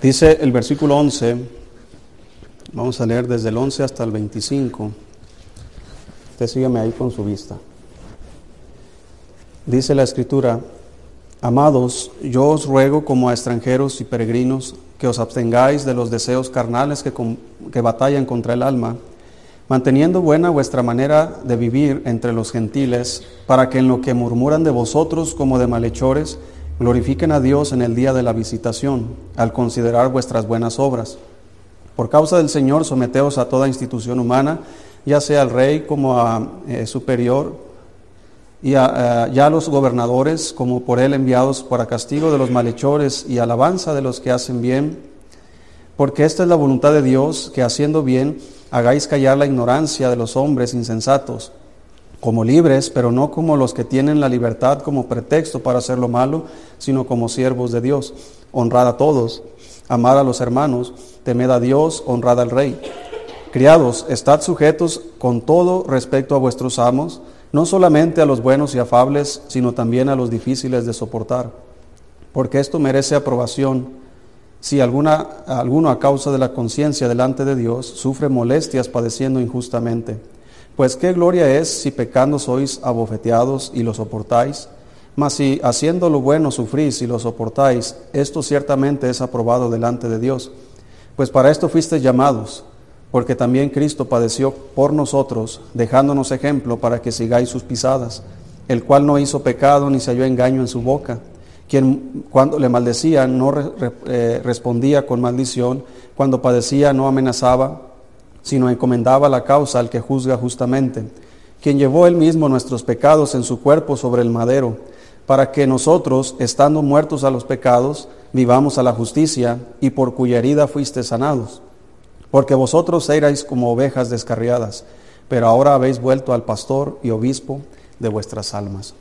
Dice el versículo 11, vamos a leer desde el 11 hasta el 25. Usted sígueme ahí con su vista. Dice la escritura, amados, yo os ruego como a extranjeros y peregrinos que os abstengáis de los deseos carnales que, que batallan contra el alma, manteniendo buena vuestra manera de vivir entre los gentiles, para que en lo que murmuran de vosotros como de malhechores, Glorifiquen a Dios en el día de la visitación, al considerar vuestras buenas obras. Por causa del Señor, someteos a toda institución humana, ya sea al rey como a eh, superior, y eh, ya a los gobernadores como por él enviados para castigo de los malhechores y alabanza de los que hacen bien, porque esta es la voluntad de Dios, que haciendo bien hagáis callar la ignorancia de los hombres insensatos como libres, pero no como los que tienen la libertad como pretexto para hacer lo malo, sino como siervos de Dios. Honrad a todos, amad a los hermanos, temed a Dios, honrad al rey. Criados, estad sujetos con todo respecto a vuestros amos, no solamente a los buenos y afables, sino también a los difíciles de soportar, porque esto merece aprobación. Si alguna, alguno a causa de la conciencia delante de Dios sufre molestias padeciendo injustamente, pues qué gloria es si pecando sois abofeteados y lo soportáis, mas si haciendo lo bueno sufrís y lo soportáis, esto ciertamente es aprobado delante de Dios. Pues para esto fuisteis llamados, porque también Cristo padeció por nosotros, dejándonos ejemplo para que sigáis sus pisadas, el cual no hizo pecado ni se halló engaño en su boca, quien cuando le maldecía no eh, respondía con maldición, cuando padecía no amenazaba, sino encomendaba la causa al que juzga justamente, quien llevó él mismo nuestros pecados en su cuerpo sobre el madero, para que nosotros, estando muertos a los pecados, vivamos a la justicia, y por cuya herida fuiste sanados. Porque vosotros erais como ovejas descarriadas, pero ahora habéis vuelto al pastor y obispo de vuestras almas.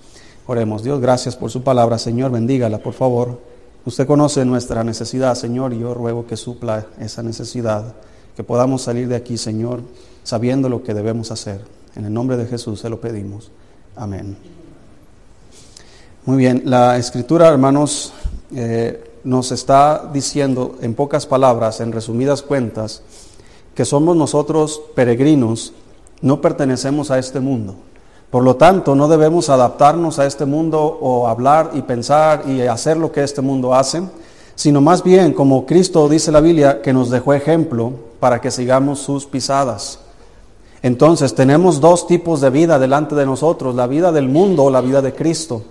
Oremos, Dios, gracias por su palabra, Señor, bendígala, por favor. Usted conoce nuestra necesidad, Señor, y yo ruego que supla esa necesidad que podamos salir de aquí, Señor, sabiendo lo que debemos hacer. En el nombre de Jesús se lo pedimos. Amén. Muy bien, la escritura, hermanos, eh, nos está diciendo en pocas palabras, en resumidas cuentas, que somos nosotros peregrinos, no pertenecemos a este mundo. Por lo tanto, no debemos adaptarnos a este mundo o hablar y pensar y hacer lo que este mundo hace, sino más bien, como Cristo dice la Biblia, que nos dejó ejemplo, para que sigamos sus pisadas. Entonces tenemos dos tipos de vida delante de nosotros, la vida del mundo o la vida de Cristo.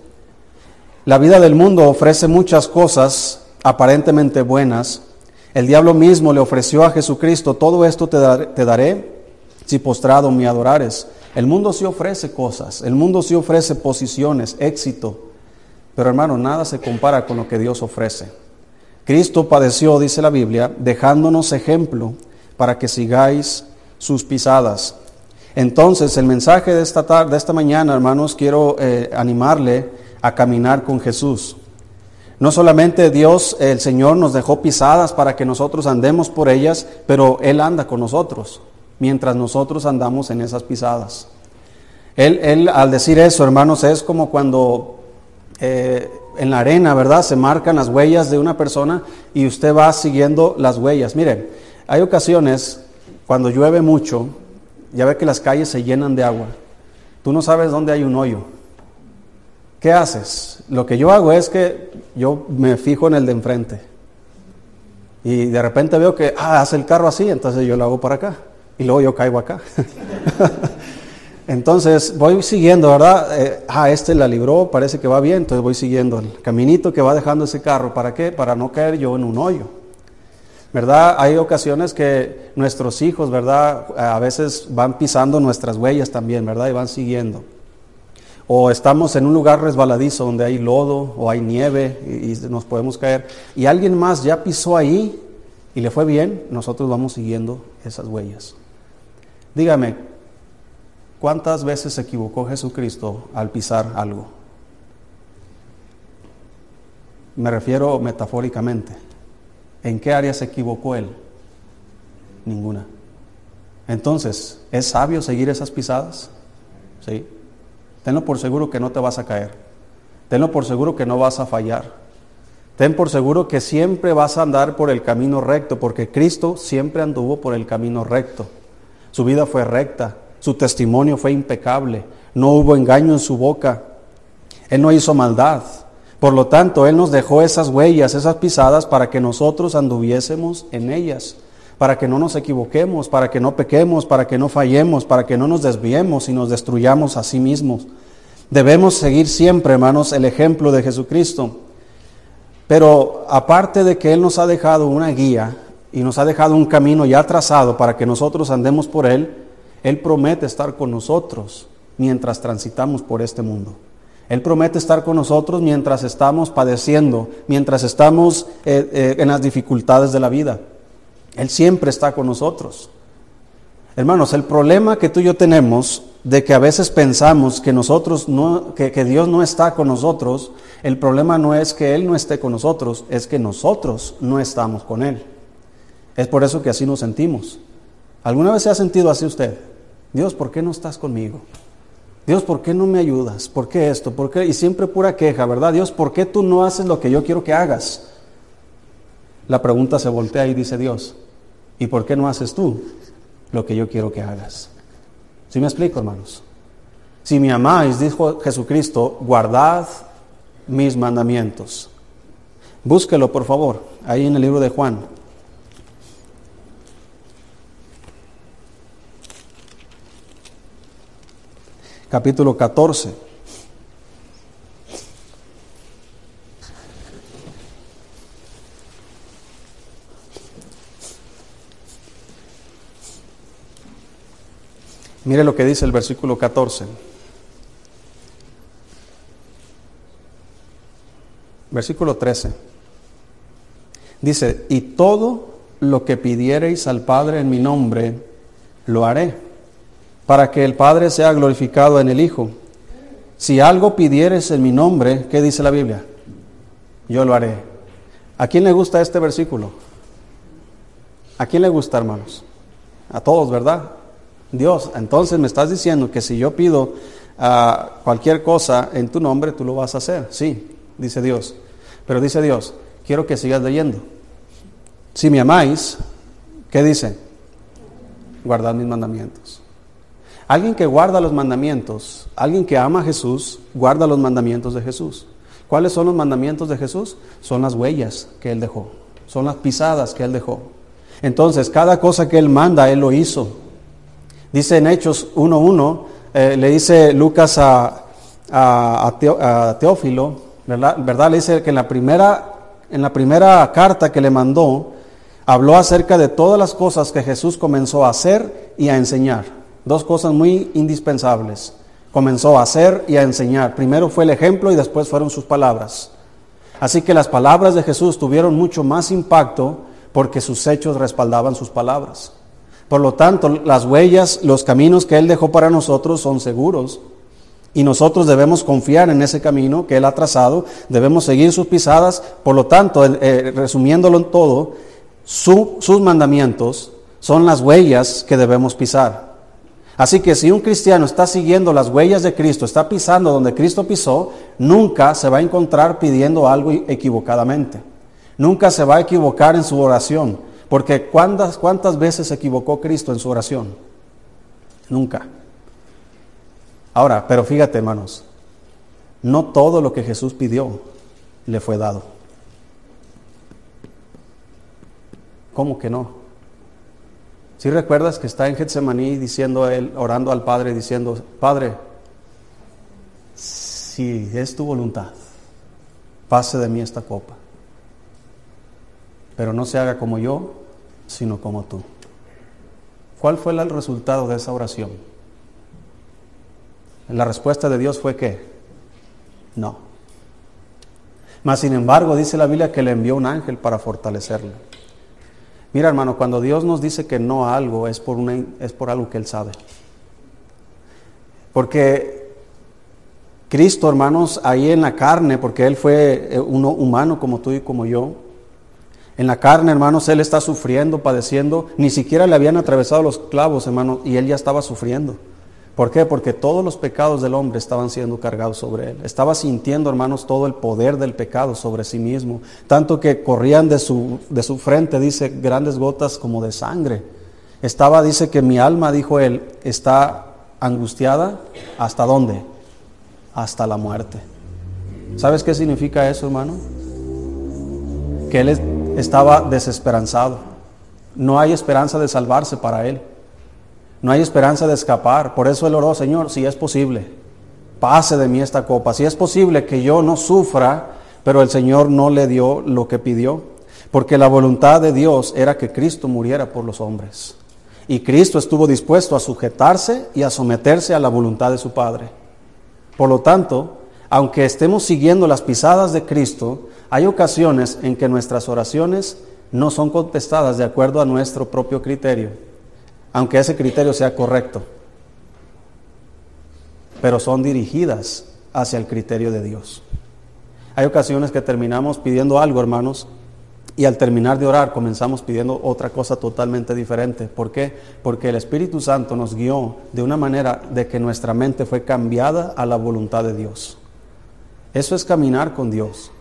La vida del mundo ofrece muchas cosas aparentemente buenas. El diablo mismo le ofreció a Jesucristo, todo esto te, daré, si postrado me adorares. El mundo sí ofrece cosas, el mundo sí ofrece posiciones, éxito, pero hermano, nada se compara con lo que Dios ofrece. Cristo padeció, dice la Biblia, dejándonos ejemplo para que sigáis sus pisadas. Entonces, el mensaje de esta tarde, de esta mañana, hermanos, quiero eh, animarle a caminar con Jesús. No solamente Dios, el Señor, nos dejó pisadas para que nosotros andemos por ellas, pero Él anda con nosotros mientras nosotros andamos en esas pisadas. Él, él al decir eso, hermanos, es como cuando eh, en la arena, ¿verdad? Se marcan las huellas de una persona y usted va siguiendo las huellas. Mire, hay ocasiones cuando llueve mucho, ya ve que las calles se llenan de agua. Tú no sabes dónde hay un hoyo. ¿Qué haces? Lo que yo hago es que yo me fijo en el de enfrente. Y de repente veo que, ah, hace el carro así, entonces yo lo hago para acá. Y luego yo caigo acá. entonces voy siguiendo, ¿verdad? Eh, ah, este la libró, parece que va bien, entonces voy siguiendo el caminito que va dejando ese carro. ¿Para qué? Para no caer yo en un hoyo. ¿Verdad? Hay ocasiones que nuestros hijos, ¿verdad? A veces van pisando nuestras huellas también, ¿verdad? Y van siguiendo. O estamos en un lugar resbaladizo donde hay lodo o hay nieve y, nos podemos caer. Y alguien más ya pisó ahí y le fue bien, nosotros vamos siguiendo esas huellas. Dígame, ¿cuántas veces se equivocó Jesucristo al pisar algo? Me refiero metafóricamente. ¿En qué área se equivocó él? Ninguna. Entonces, ¿es sabio seguir esas pisadas? Sí. Tenlo por seguro que no te vas a caer. Tenlo por seguro que no vas a fallar. Ten por seguro que siempre vas a andar por el camino recto, porque Cristo siempre anduvo por el camino recto. Su vida fue recta, su testimonio fue impecable, no hubo engaño en su boca, Él no hizo maldad. Por lo tanto, Él nos dejó esas huellas, esas pisadas, para que nosotros anduviésemos en ellas, para que no nos equivoquemos, para que no pequemos, para que no fallemos, para que no nos desviemos y nos destruyamos a sí mismos. Debemos seguir siempre, hermanos, el ejemplo de Jesucristo. Pero aparte de que Él nos ha dejado una guía y nos ha dejado un camino ya trazado para que nosotros andemos por Él, Él promete estar con nosotros mientras transitamos por este mundo. Él promete estar con nosotros mientras estamos padeciendo, mientras estamos eh, eh, en las dificultades de la vida. Él siempre está con nosotros. Hermanos, el problema que tú y yo tenemos de que a veces pensamos que nosotros no, que, que Dios no está con nosotros, el problema no es que Él no esté con nosotros, es que nosotros no estamos con Él. Es por eso que así nos sentimos. ¿Alguna vez se ha sentido así usted? Dios, ¿por qué no estás conmigo? Dios, ¿por qué no me ayudas? ¿Por qué esto? ¿Por qué? Y siempre pura queja, ¿verdad? Dios, ¿por qué tú no haces lo que yo quiero que hagas? La pregunta se voltea y dice Dios, ¿y por qué no haces tú lo que yo quiero que hagas? ¿Sí me explico, hermanos? Si me amáis, dijo Jesucristo, guardad mis mandamientos. Búsquelo, por favor, ahí en el libro de Juan. Capítulo 14. Mire lo que dice el versículo 14. Versículo 13. Dice, y todo lo que pidiereis al Padre en mi nombre, lo haré, para que el Padre sea glorificado en el Hijo. Si algo pidieres en mi nombre, ¿qué dice la Biblia? Yo lo haré. ¿A quién le gusta este versículo? ¿A quién le gusta, hermanos? A todos, ¿verdad? Dios, entonces me estás diciendo que si yo pido ah, cualquier cosa en tu nombre, tú lo vas a hacer. Sí, dice Dios. Pero dice Dios, quiero que sigas leyendo. Si me amáis, ¿qué dice? Guardad mis mandamientos. Alguien que guarda los mandamientos, alguien que ama a Jesús, guarda los mandamientos de Jesús. ¿Cuáles son los mandamientos de Jesús? Son las huellas que Él dejó, son las pisadas que Él dejó. Entonces, cada cosa que Él manda, Él lo hizo. Dice en Hechos 1.1, eh, le dice Lucas a, Teófilo, ¿verdad? Le dice que en la, primera, en la primera carta que le mandó, habló acerca de todas las cosas que Jesús comenzó a hacer y a enseñar. Dos cosas muy indispensables. Comenzó a hacer y a enseñar. Primero fue el ejemplo y después fueron sus palabras. Así que las palabras de Jesús tuvieron mucho más impacto porque sus hechos respaldaban sus palabras. Por lo tanto, las huellas, los caminos que Él dejó para nosotros son seguros y nosotros debemos confiar en ese camino que Él ha trazado, debemos seguir sus pisadas. Por lo tanto, eh, resumiéndolo en todo, sus mandamientos son las huellas que debemos pisar. Así que si un cristiano está siguiendo las huellas de Cristo, está pisando donde Cristo pisó, nunca se va a encontrar pidiendo algo equivocadamente. Nunca se va a equivocar en su oración. Porque ¿cuántas, cuántas veces se equivocó Cristo en su oración? Nunca. Ahora, pero fíjate hermanos, no todo lo que Jesús pidió le fue dado. ¿Cómo que no? Si recuerdas que está en Getsemaní diciendo él, orando al Padre, diciendo, Padre, si es tu voluntad, pase de mí esta copa, pero no se haga como yo, sino como tú. ¿Cuál fue el resultado de esa oración? La respuesta de Dios fue que no. Mas sin embargo dice la Biblia que le envió un ángel para fortalecerle. Mira hermano, cuando Dios nos dice que no a algo es por, una, es por algo que Él sabe. Porque Cristo, hermanos, ahí en la carne, porque Él fue eh, uno humano como tú y como yo, en la carne, hermanos, Él está sufriendo, padeciendo, ni siquiera le habían atravesado los clavos, hermanos, y Él ya estaba sufriendo ¿Por qué? Porque todos los pecados del hombre estaban siendo cargados sobre él. Estaba sintiendo, hermanos, todo el poder del pecado sobre sí mismo. Tanto que corrían de su, de su frente, dice, grandes gotas como de sangre. Estaba, dice que mi alma, dijo él, está angustiada. ¿Hasta dónde? Hasta la muerte. ¿Sabes qué significa eso, hermano? Que él estaba desesperanzado. No hay esperanza de salvarse para él. No hay esperanza de escapar. Por eso él oró, Señor, si es posible, pase de mí esta copa. Si es posible que yo no sufra, pero el Señor no le dio lo que pidió. Porque la voluntad de Dios era que Cristo muriera por los hombres. Y Cristo estuvo dispuesto a sujetarse y a someterse a la voluntad de su Padre. Por lo tanto, aunque estemos siguiendo las pisadas de Cristo, hay ocasiones en que nuestras oraciones no son contestadas de acuerdo a nuestro propio criterio aunque ese criterio sea correcto, pero son dirigidas hacia el criterio de Dios. Hay ocasiones que terminamos pidiendo algo, hermanos, y al terminar de orar comenzamos pidiendo otra cosa totalmente diferente. ¿Por qué? Porque el Espíritu Santo nos guió de una manera de que nuestra mente fue cambiada a la voluntad de Dios. Eso es caminar con Dios.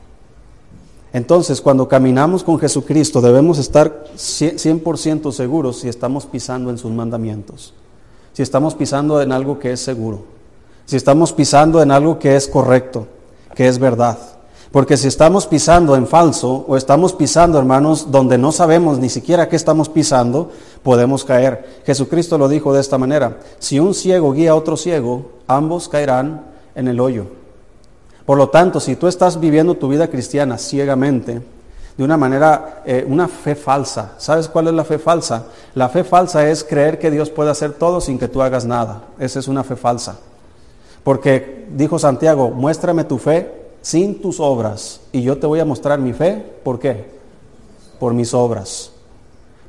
Entonces, cuando caminamos con Jesucristo, debemos estar 100% seguros si estamos pisando en sus mandamientos, si estamos pisando en algo que es seguro, si estamos pisando en algo que es correcto, que es verdad. Porque si estamos pisando en falso o estamos pisando, hermanos, donde no sabemos ni siquiera qué estamos pisando, podemos caer. Jesucristo lo dijo de esta manera, si un ciego guía a otro ciego, ambos caerán en el hoyo. Por lo tanto, si tú estás viviendo tu vida cristiana ciegamente, de una manera, eh, una fe falsa, ¿sabes cuál es la fe falsa? La fe falsa es creer que Dios puede hacer todo sin que tú hagas nada. Esa es una fe falsa. Porque dijo Santiago, muéstrame tu fe sin tus obras y yo te voy a mostrar mi fe. ¿Por qué? Por mis obras.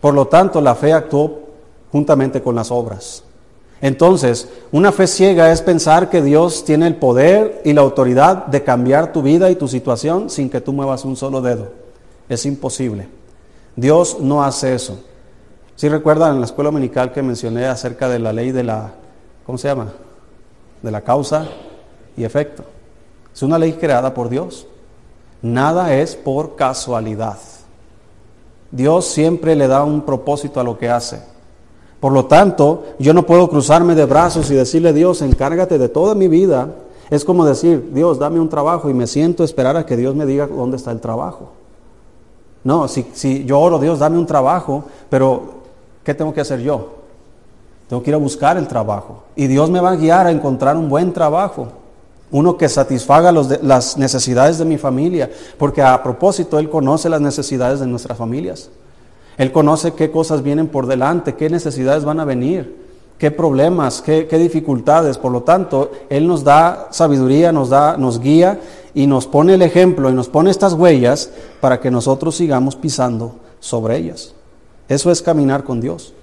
Por lo tanto, la fe actuó juntamente con las obras. Entonces, una fe ciega es pensar que Dios tiene el poder y la autoridad de cambiar tu vida y tu situación sin que tú muevas un solo dedo. Es imposible. Dios no hace eso. Si recuerdan en la escuela dominical que mencioné acerca de la ley de la, ¿cómo se llama? De la causa y efecto. Es una ley creada por Dios. Nada es por casualidad. Dios siempre le da un propósito a lo que hace. Por lo tanto, yo no puedo cruzarme de brazos y decirle, Dios, encárgate de toda mi vida. Es como decir, Dios, dame un trabajo y me siento a esperar a que Dios me diga dónde está el trabajo. No, si, si yo oro, Dios, dame un trabajo, pero ¿qué tengo que hacer yo? Tengo que ir a buscar el trabajo. Y Dios me va a guiar a encontrar un buen trabajo. Uno que satisfaga las necesidades de mi familia. Porque a propósito, Él conoce las necesidades de nuestras familias. Él conoce qué cosas vienen por delante, qué necesidades van a venir, qué problemas, qué, dificultades. Por lo tanto, Él nos da sabiduría, nos, da, nos guía y nos pone el ejemplo y nos pone estas huellas para que nosotros sigamos pisando sobre ellas. Eso es caminar con Dios.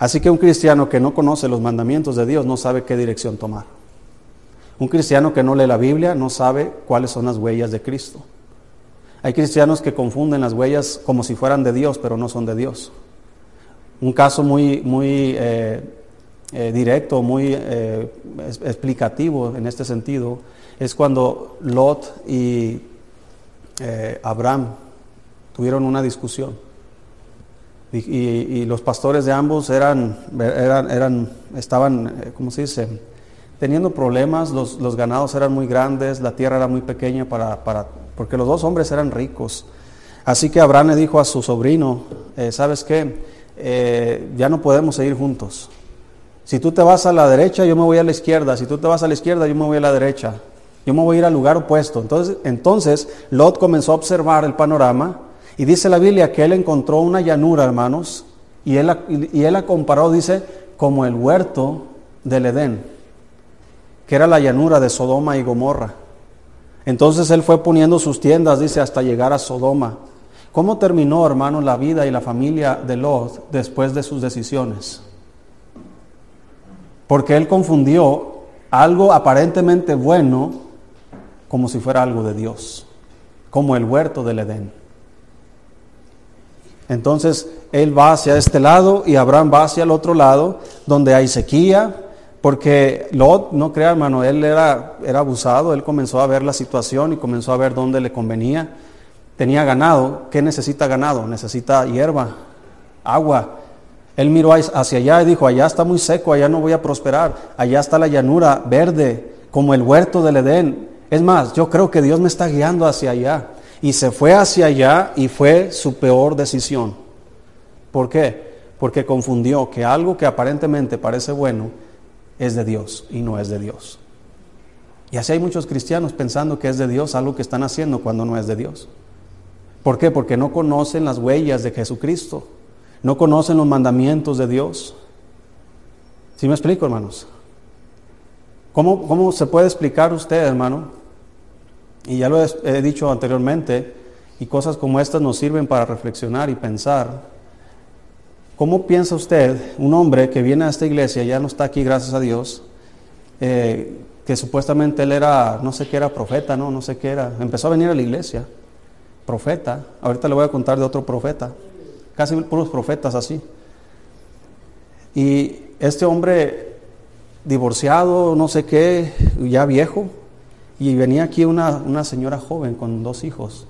Así que un cristiano que no conoce los mandamientos de Dios no sabe qué dirección tomar. Un cristiano que no lee la Biblia no sabe cuáles son las huellas de Cristo. Hay cristianos que confunden las huellas como si fueran de Dios, pero no son de Dios. Un caso muy, muy eh, eh, directo, muy eh, explicativo en este sentido, es cuando Lot y Abraham tuvieron una discusión. Y, los pastores de ambos eran, eran, eran estaban, ¿cómo se dice? Teniendo problemas, los, los, ganados eran muy grandes, la tierra era muy pequeña para, para porque los dos hombres eran ricos. Así que Abraham le dijo a su sobrino, eh, ¿sabes qué? Eh, ya no podemos seguir juntos. Si tú te vas a la derecha, yo me voy a la izquierda. Si tú te vas a la izquierda, yo me voy a la derecha. Yo me voy a ir al lugar opuesto. Entonces, entonces Lot comenzó a observar el panorama y dice la Biblia que él encontró una llanura, hermanos, y él, y él la comparó, dice, como el huerto del Edén, que era la llanura de Sodoma y Gomorra. Entonces él fue poniendo sus tiendas, dice, hasta llegar a Sodoma. ¿Cómo terminó, hermano, la vida y la familia de Lot después de sus decisiones? Porque él confundió algo aparentemente bueno como si fuera algo de Dios, como el huerto del Edén. Entonces él va hacia este lado y Abraham va hacia el otro lado, donde hay sequía, Porque Lot, no crea hermano, él era, era abusado, él comenzó a ver la situación y comenzó a ver dónde le convenía. Tenía ganado, ¿qué necesita ganado? Necesita hierba, agua. Él miró hacia allá y dijo, allá está muy seco, allá no voy a prosperar, allá está la llanura verde, como el huerto del Edén. Es más, yo creo que Dios me está guiando hacia allá. Y se fue hacia allá y fue su peor decisión. ¿Por qué? Porque confundió que algo que aparentemente parece bueno es de Dios y no es de Dios. Y así hay muchos cristianos pensando que es de Dios algo que están haciendo cuando no es de Dios. ¿Por qué? Porque no conocen las huellas de Jesucristo, no conocen los mandamientos de Dios. ¿Sí me explico, hermanos? ¿Cómo, cómo se puede explicar usted, hermano? Y ya lo he dicho anteriormente, y cosas como estas nos sirven para reflexionar y pensar ¿Cómo piensa usted, un hombre que viene a esta iglesia, ya no está aquí, gracias a Dios, eh, que supuestamente él era, no sé qué era, profeta, no, no sé qué era, empezó a venir a la iglesia, profeta, ahorita le voy a contar de otro profeta, casi puros profetas así. Y este hombre divorciado, no sé qué, ya viejo, y venía aquí una, una señora joven con dos hijos.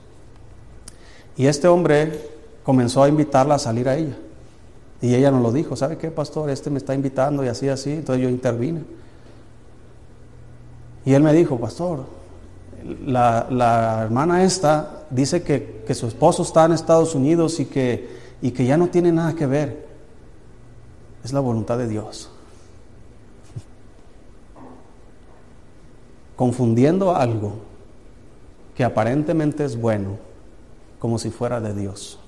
Y este hombre comenzó a invitarla a salir a ella. Y ella nos lo dijo, ¿sabe qué, pastor? Este me está invitando y así, así. Entonces yo intervine. Y él me dijo, pastor, la, hermana esta dice que, su esposo está en Estados Unidos y que, y que ya no tiene nada que ver. Es la voluntad de Dios. Confundiendo algo que aparentemente es bueno como si fuera de Dios.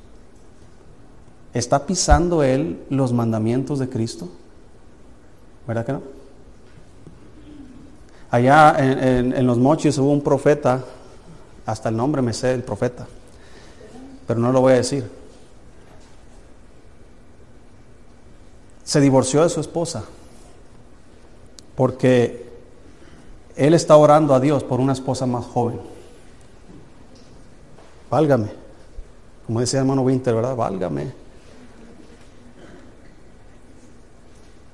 ¿Está pisando él los mandamientos de Cristo? ¿Verdad que no? Allá en, los mochis hubo un profeta, hasta el nombre me sé el profeta, pero no lo voy a decir. Se divorció de su esposa porque él está orando a Dios por una esposa más joven. Válgame. Como decía el hermano Winter, ¿verdad? Válgame.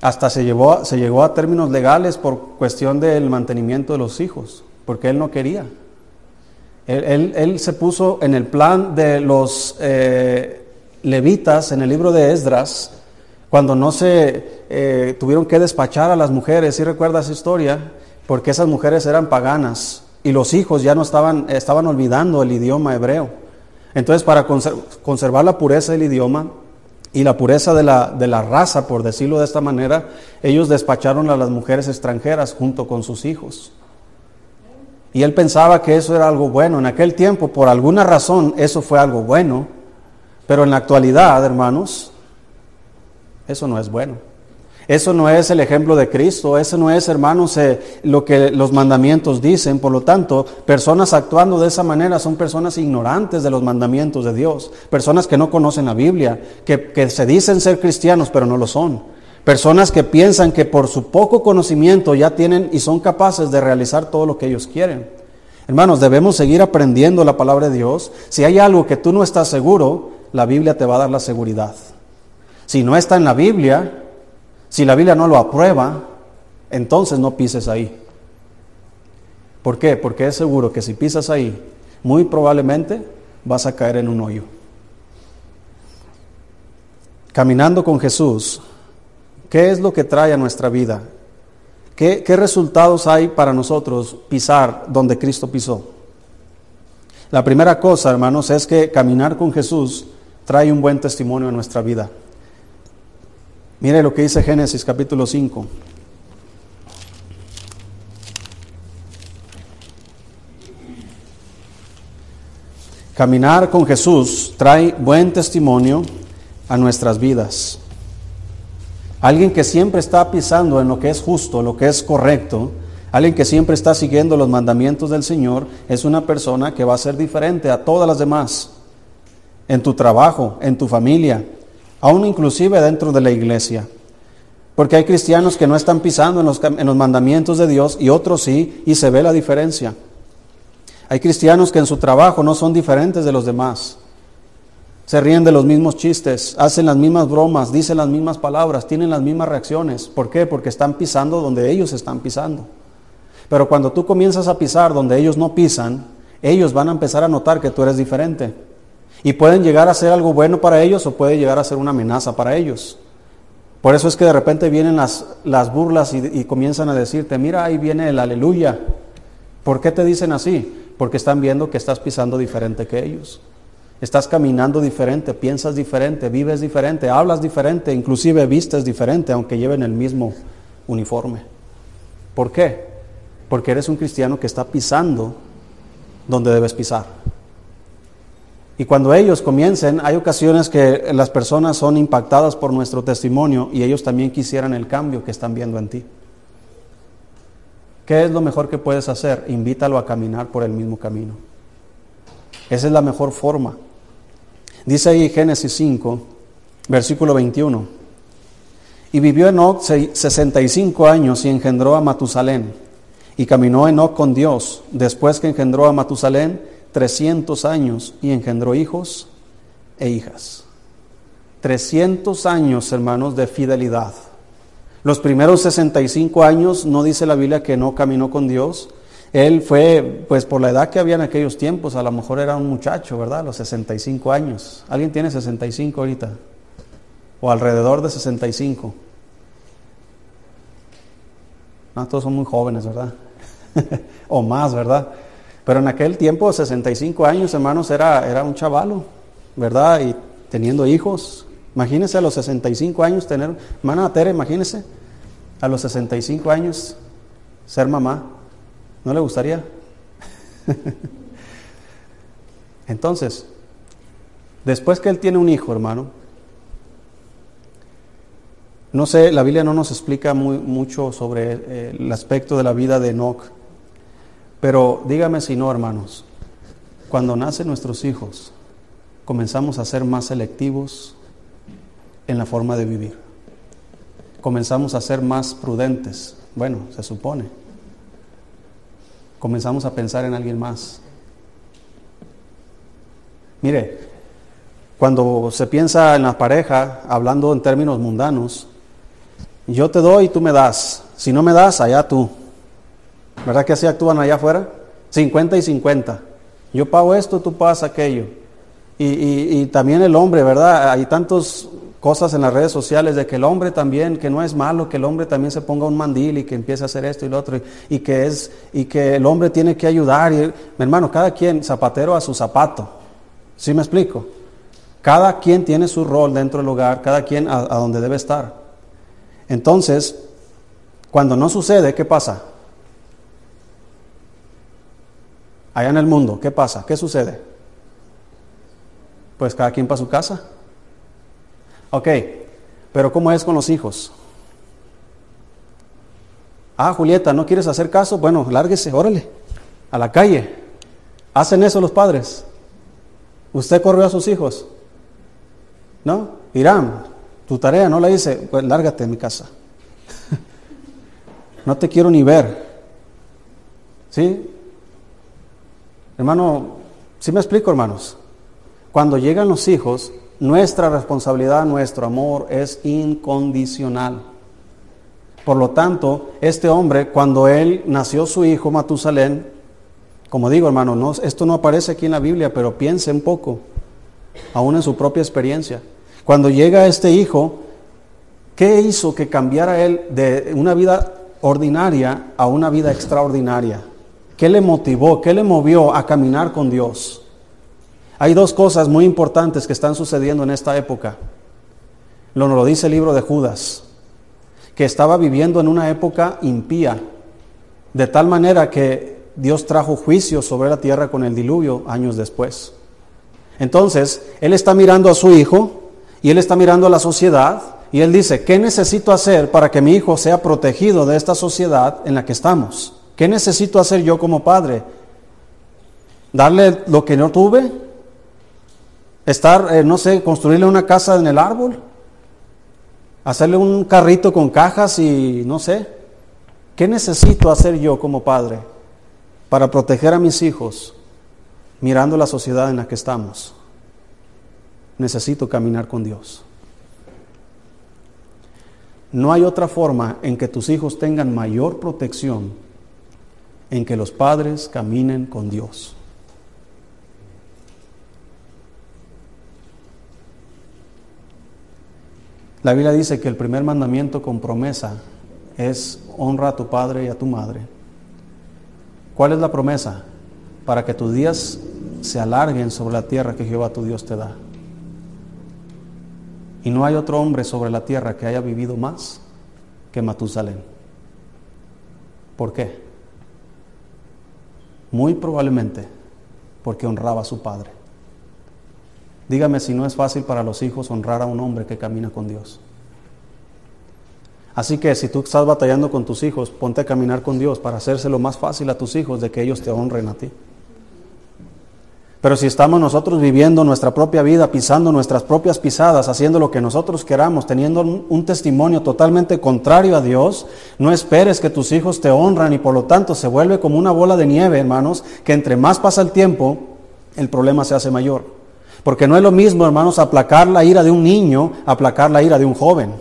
Hasta se, llevó, se llegó a términos legales por cuestión del mantenimiento de los hijos, porque él no quería. Él, se puso en el plan de los eh, levitas en el libro de Esdras, cuando no se eh, tuvieron que despachar a las mujeres, si recuerda esa historia? Porque esas mujeres eran paganas y los hijos ya no estaban, estaban olvidando el idioma hebreo. Entonces, para conservar la pureza del idioma, y la pureza de la, de la, raza, por decirlo de esta manera, ellos despacharon a las mujeres extranjeras junto con sus hijos. Y él pensaba que eso era algo bueno. En aquel tiempo, por alguna razón, eso fue algo bueno. Pero en la actualidad, hermanos, eso no es bueno. Eso no es el ejemplo de Cristo, eso no es, hermanos, eh, lo que los mandamientos dicen. Por lo tanto, personas actuando de esa manera son personas ignorantes de los mandamientos de Dios, personas que no conocen la Biblia, que, que se dicen ser cristianos, pero no lo son. Personas que piensan que por su poco conocimiento ya tienen y son capaces de realizar todo lo que ellos quieren. Hermanos, debemos seguir aprendiendo la palabra de Dios. Si hay algo que tú no estás seguro, la Biblia te va a dar la seguridad. Si no está en la Biblia, si la Biblia no lo aprueba, entonces no pises ahí. ¿Por qué? Porque es seguro que si pisas ahí, muy probablemente vas a caer en un hoyo. Caminando con Jesús, ¿qué es lo que trae a nuestra vida? ¿Qué, qué resultados hay para nosotros pisar donde Cristo pisó? La primera cosa, hermanos, es que caminar con Jesús trae un buen testimonio a nuestra vida. Mire lo que dice Génesis capítulo 5. Caminar con Jesús trae buen testimonio a nuestras vidas. Alguien que siempre está pisando en lo que es justo, lo que es correcto, alguien que siempre está siguiendo los mandamientos del Señor, es una persona que va a ser diferente a todas las demás. En tu trabajo, en tu familia, aún inclusive dentro de la iglesia. Porque hay cristianos que no están pisando en los, en los, mandamientos de Dios y otros sí, y se ve la diferencia. Hay cristianos que en su trabajo no son diferentes de los demás. se ríen de los mismos chistes, hacen las mismas bromas, dicen las mismas palabras, tienen las mismas reacciones. ¿Por qué? Porque están pisando donde ellos están pisando. Pero cuando tú comienzas a pisar donde ellos no pisan, ellos van a empezar a notar que tú eres diferente. Y pueden llegar a ser algo bueno para ellos o puede llegar a ser una amenaza para ellos. Por eso es que de repente vienen las, las burlas y, y comienzan a decirte, mira, ahí viene el aleluya. ¿Por qué te dicen así? Porque están viendo que estás pisando diferente que ellos. Estás caminando diferente, piensas diferente, vives diferente, hablas diferente, inclusive vistes diferente, aunque lleven el mismo uniforme. ¿Por qué? Porque eres un cristiano que está pisando donde debes pisar. Y cuando ellos comiencen, hay ocasiones que las personas son impactadas por nuestro testimonio y ellos también quisieran el cambio que están viendo en ti. ¿Qué es lo mejor que puedes hacer? Invítalo a caminar por el mismo camino. Esa es la mejor forma. Dice ahí Génesis 5, versículo 21. Y vivió Enoch 65 años y engendró a Matusalén. Y caminó Enoch con Dios después que engendró a Matusalén 300 años y engendró hijos e hijas. 300 años, hermanos, de fidelidad. Los primeros 65 años no dice la Biblia que no caminó con Dios, él fue, pues por la edad que había en aquellos tiempos, a lo mejor era un muchacho, ¿verdad? Los 65 años. ¿Alguien tiene 65 ahorita? O alrededor de 65. No, todos son muy jóvenes, ¿verdad? o más, ¿verdad? Pero en aquel tiempo, 65 años, hermanos, era, era un chavalo, ¿verdad? Y teniendo hijos. Imagínense a los 65 años tener, hermana Tere, imagínense, a los 65 años ser mamá. ¿No le gustaría? Entonces, después que él tiene un hijo, hermano, no sé, la Biblia no nos explica muy, mucho sobre eh, el aspecto de la vida de Enoch, pero dígame si no, hermanos, cuando nacen nuestros hijos, comenzamos a ser más selectivos en la forma de vivir. Comenzamos a ser más prudentes. Bueno, se supone comenzamos a pensar en alguien más. Mire, cuando se piensa en la pareja, hablando en términos mundanos, yo te doy y tú me das. Si no me das, allá tú. ¿Verdad que así actúan allá afuera? 50 y 50. Yo pago esto, tú pagas aquello. Y, también el hombre, ¿verdad? Hay tantos cosas en las redes sociales de que el hombre también, que no es malo, que el hombre también se ponga un mandil y que empiece a hacer esto y lo otro, y, que, es, y que el hombre tiene que ayudar. Mi hermano, cada quien zapatero a su zapato. ¿Sí me explico? Cada quien tiene su rol dentro del hogar, cada quien a, a donde debe estar. Entonces, cuando no sucede, ¿qué pasa? Allá en el mundo, ¿qué pasa? ¿Qué sucede? Pues cada quien para su casa. Ok, pero ¿cómo es con los hijos? Ah, Julieta, ¿no quieres hacer caso? Bueno, lárguese, órale, a la calle. ¿Hacen eso los padres? ¿Usted corrió a sus hijos? ¿No? Irán, tu tarea no la hice, pues lárgate de mi casa. no te quiero ni ver. ¿Sí? Hermano, ¿sí me explico, hermanos? Cuando llegan los hijos, nuestra responsabilidad, nuestro amor es incondicional. Por lo tanto, este hombre, cuando él nació su hijo Matusalén, como digo hermano, no, esto no aparece aquí en la Biblia, pero piense un poco, aún en su propia experiencia. Cuando llega este hijo, ¿qué hizo que cambiara él de una vida ordinaria a una vida extraordinaria? ¿Qué le motivó? ¿Qué le movió a caminar con Dios? Hay dos cosas muy importantes que están sucediendo en esta época. Lo nos lo dice el libro de Judas, que estaba viviendo en una época impía, de tal manera que Dios trajo juicio sobre la tierra con el diluvio años después. Entonces, él está mirando a su hijo y él está mirando a la sociedad y él dice, ¿qué necesito hacer para que mi hijo sea protegido de esta sociedad en la que estamos? ¿Qué necesito hacer yo como padre? ¿Darle lo que no tuve? estar, eh, no sé, construirle una casa en el árbol, hacerle un carrito con cajas y no sé. ¿Qué necesito hacer yo como padre para proteger a mis hijos mirando la sociedad en la que estamos? necesito caminar con Dios. No hay otra forma en que tus hijos tengan mayor protección en que los padres caminen con Dios. La Biblia dice que el primer mandamiento con promesa es honra a tu padre y a tu madre. ¿Cuál es la promesa? Para que tus días se alarguen sobre la tierra que Jehová tu Dios te da. Y no hay otro hombre sobre la tierra que haya vivido más que Matusalén. ¿Por qué? Muy probablemente porque honraba a su padre. Dígame si no es fácil para los hijos honrar a un hombre que camina con Dios. Así que si tú estás batallando con tus hijos, ponte a caminar con Dios para hacérselo más fácil a tus hijos de que ellos te honren a ti. Pero si estamos nosotros viviendo nuestra propia vida, pisando nuestras propias pisadas, haciendo lo que nosotros queramos, teniendo un testimonio totalmente contrario a Dios, no esperes que tus hijos te honran y por lo tanto se vuelve como una bola de nieve, hermanos, que entre más pasa el tiempo, el problema se hace mayor. Porque no es lo mismo, hermanos, aplacar la ira de un niño, aplacar la ira de un joven.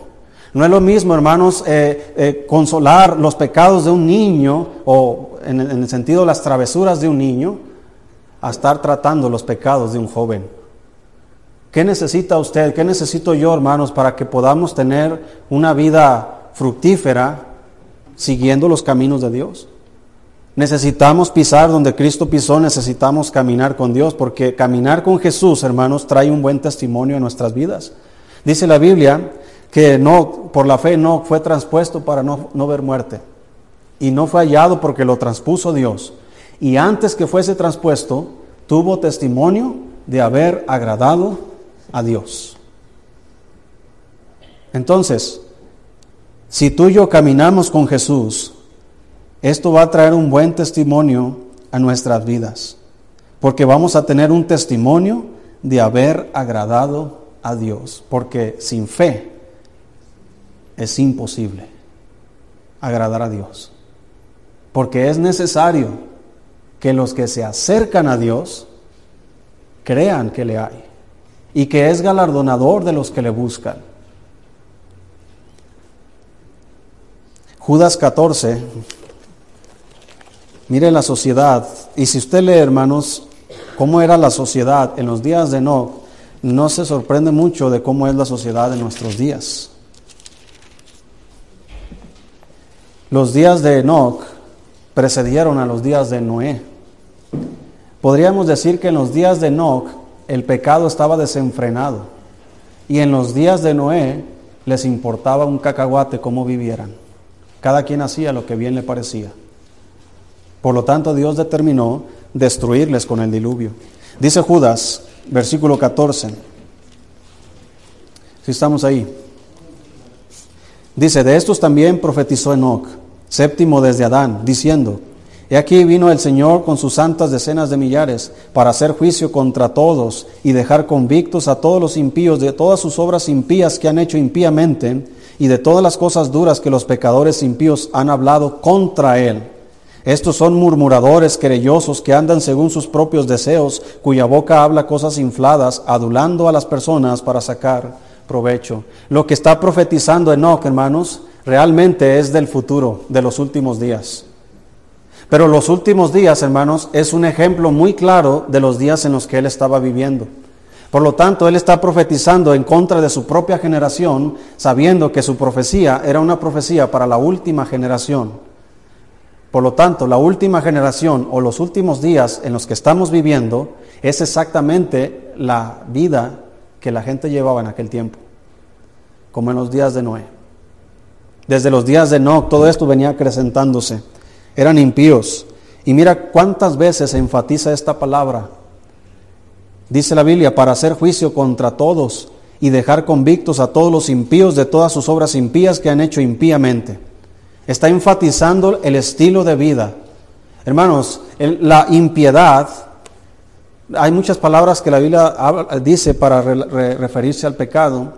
No es lo mismo, hermanos, eh, eh, consolar los pecados de un niño o en, en el sentido las travesuras de un niño a estar tratando los pecados de un joven. ¿Qué necesita usted? ¿Qué necesito yo, hermanos, para que podamos tener una vida fructífera siguiendo los caminos de Dios? Necesitamos pisar donde Cristo pisó, necesitamos caminar con Dios, porque caminar con Jesús, hermanos, trae un buen testimonio en nuestras vidas. Dice la Biblia que no, por la fe no fue transpuesto para no, no ver muerte. Y no fue hallado porque lo transpuso Dios. Y antes que fuese transpuesto, tuvo testimonio de haber agradado a Dios. Entonces, si tú y yo caminamos con Jesús, esto va a traer un buen testimonio a nuestras vidas, porque vamos a tener un testimonio de haber agradado a Dios, porque sin fe es imposible agradar a Dios. Porque es necesario que los que se acercan a Dios crean que le hay y que es galardonador de los que le buscan. Judas 14, mire la sociedad, y si usted lee, hermanos, cómo era la sociedad en los días de Enoch, no se sorprende mucho de cómo es la sociedad en nuestros días. Los días de Enoch precedieron a los días de Noé. Podríamos decir que en los días de Enoch el pecado estaba desenfrenado y en los días de Noé les importaba un cacahuate cómo vivieran. Cada quien hacía lo que bien le parecía. Por lo tanto, Dios determinó destruirles con el diluvio. Dice Judas, versículo 14. Si estamos ahí. Dice, de estos también profetizó Enoch, séptimo desde Adán, diciendo, He aquí vino el Señor con sus santas decenas de millares para hacer juicio contra todos y dejar convictos a todos los impíos de todas sus obras impías que han hecho impíamente y de todas las cosas duras que los pecadores impíos han hablado contra él. Estos son murmuradores querellosos que andan según sus propios deseos, cuya boca habla cosas infladas, adulando a las personas para sacar provecho. Lo que está profetizando Enoch, hermanos, realmente es del futuro, de los últimos días. Pero los últimos días, hermanos, es un ejemplo muy claro de los días en los que él estaba viviendo. Por lo tanto, él está profetizando en contra de su propia generación, sabiendo que su profecía era una profecía para la última generación. Por lo tanto, la última generación o los últimos días en los que estamos viviendo es exactamente la vida que la gente llevaba en aquel tiempo, como en los días de Noé. Desde los días de Noé todo esto venía acrecentándose. Eran impíos. Y mira cuántas veces se enfatiza esta palabra. Dice la Biblia, para hacer juicio contra todos y dejar convictos a todos los impíos de todas sus obras impías que han hecho impíamente. Está enfatizando el estilo de vida. Hermanos, la impiedad hay muchas palabras que la Biblia dice para referirse al pecado.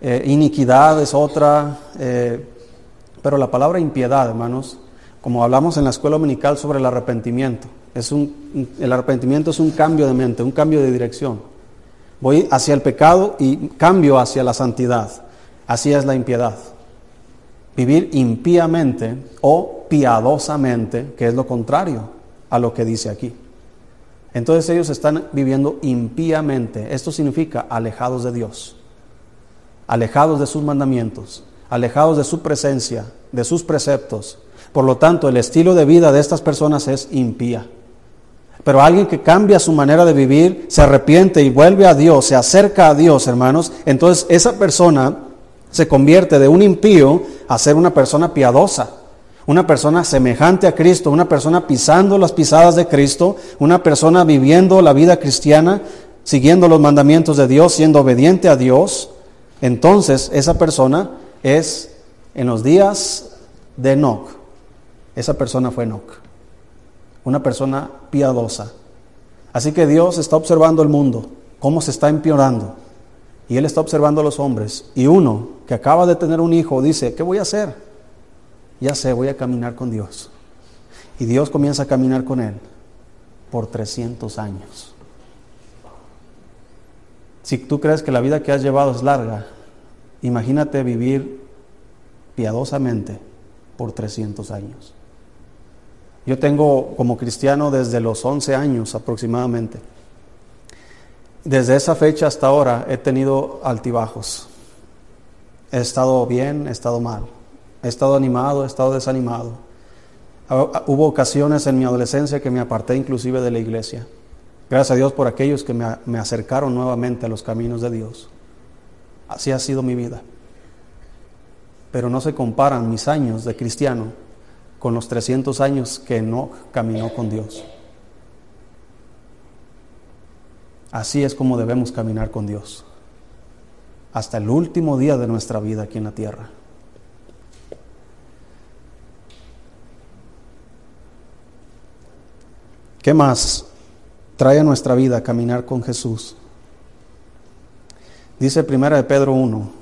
Eh, iniquidad es otra, eh, pero la palabra impiedad, hermanos, como hablamos en la escuela dominical sobre el arrepentimiento, es un, el arrepentimiento es un cambio de mente, un cambio de dirección. Voy hacia el pecado y cambio hacia la santidad. Así es la impiedad. Vivir impíamente o piadosamente, que es lo contrario a lo que dice aquí. Entonces ellos están viviendo impíamente. Esto significa alejados de Dios, alejados de sus mandamientos, alejados de su presencia, de sus preceptos. Por lo tanto, el estilo de vida de estas personas es impía. Pero alguien que cambia su manera de vivir, se arrepiente y vuelve a Dios, se acerca a Dios, hermanos, entonces esa persona se convierte de un impío a ser una persona piadosa, una persona semejante a Cristo, una persona pisando las pisadas de Cristo, una persona viviendo la vida cristiana, siguiendo los mandamientos de Dios, siendo obediente a Dios. Entonces esa persona es en los días de Enoch. Esa persona fue Enoch, una persona piadosa. Así que Dios está observando el mundo, cómo se está empeorando. Y Él está observando a los hombres. Y uno que acaba de tener un hijo dice, ¿qué voy a hacer? Ya sé, voy a caminar con Dios. Y Dios comienza a caminar con Él por 300 años. Si tú crees que la vida que has llevado es larga, imagínate vivir piadosamente por 300 años. Yo tengo como cristiano desde los 11 años aproximadamente. Desde esa fecha hasta ahora he tenido altibajos. He estado bien, he estado mal. He estado animado, he estado desanimado. Hubo ocasiones en mi adolescencia que me aparté inclusive de la iglesia. Gracias a Dios por aquellos que me, acercaron nuevamente a los caminos de Dios. Así ha sido mi vida. Pero no se comparan mis años de cristiano con los 300 años que no caminó con Dios. Así es como debemos caminar con Dios, hasta el último día de nuestra vida aquí en la tierra. ¿Qué más trae a nuestra vida caminar con Jesús? Dice primera de Pedro 1.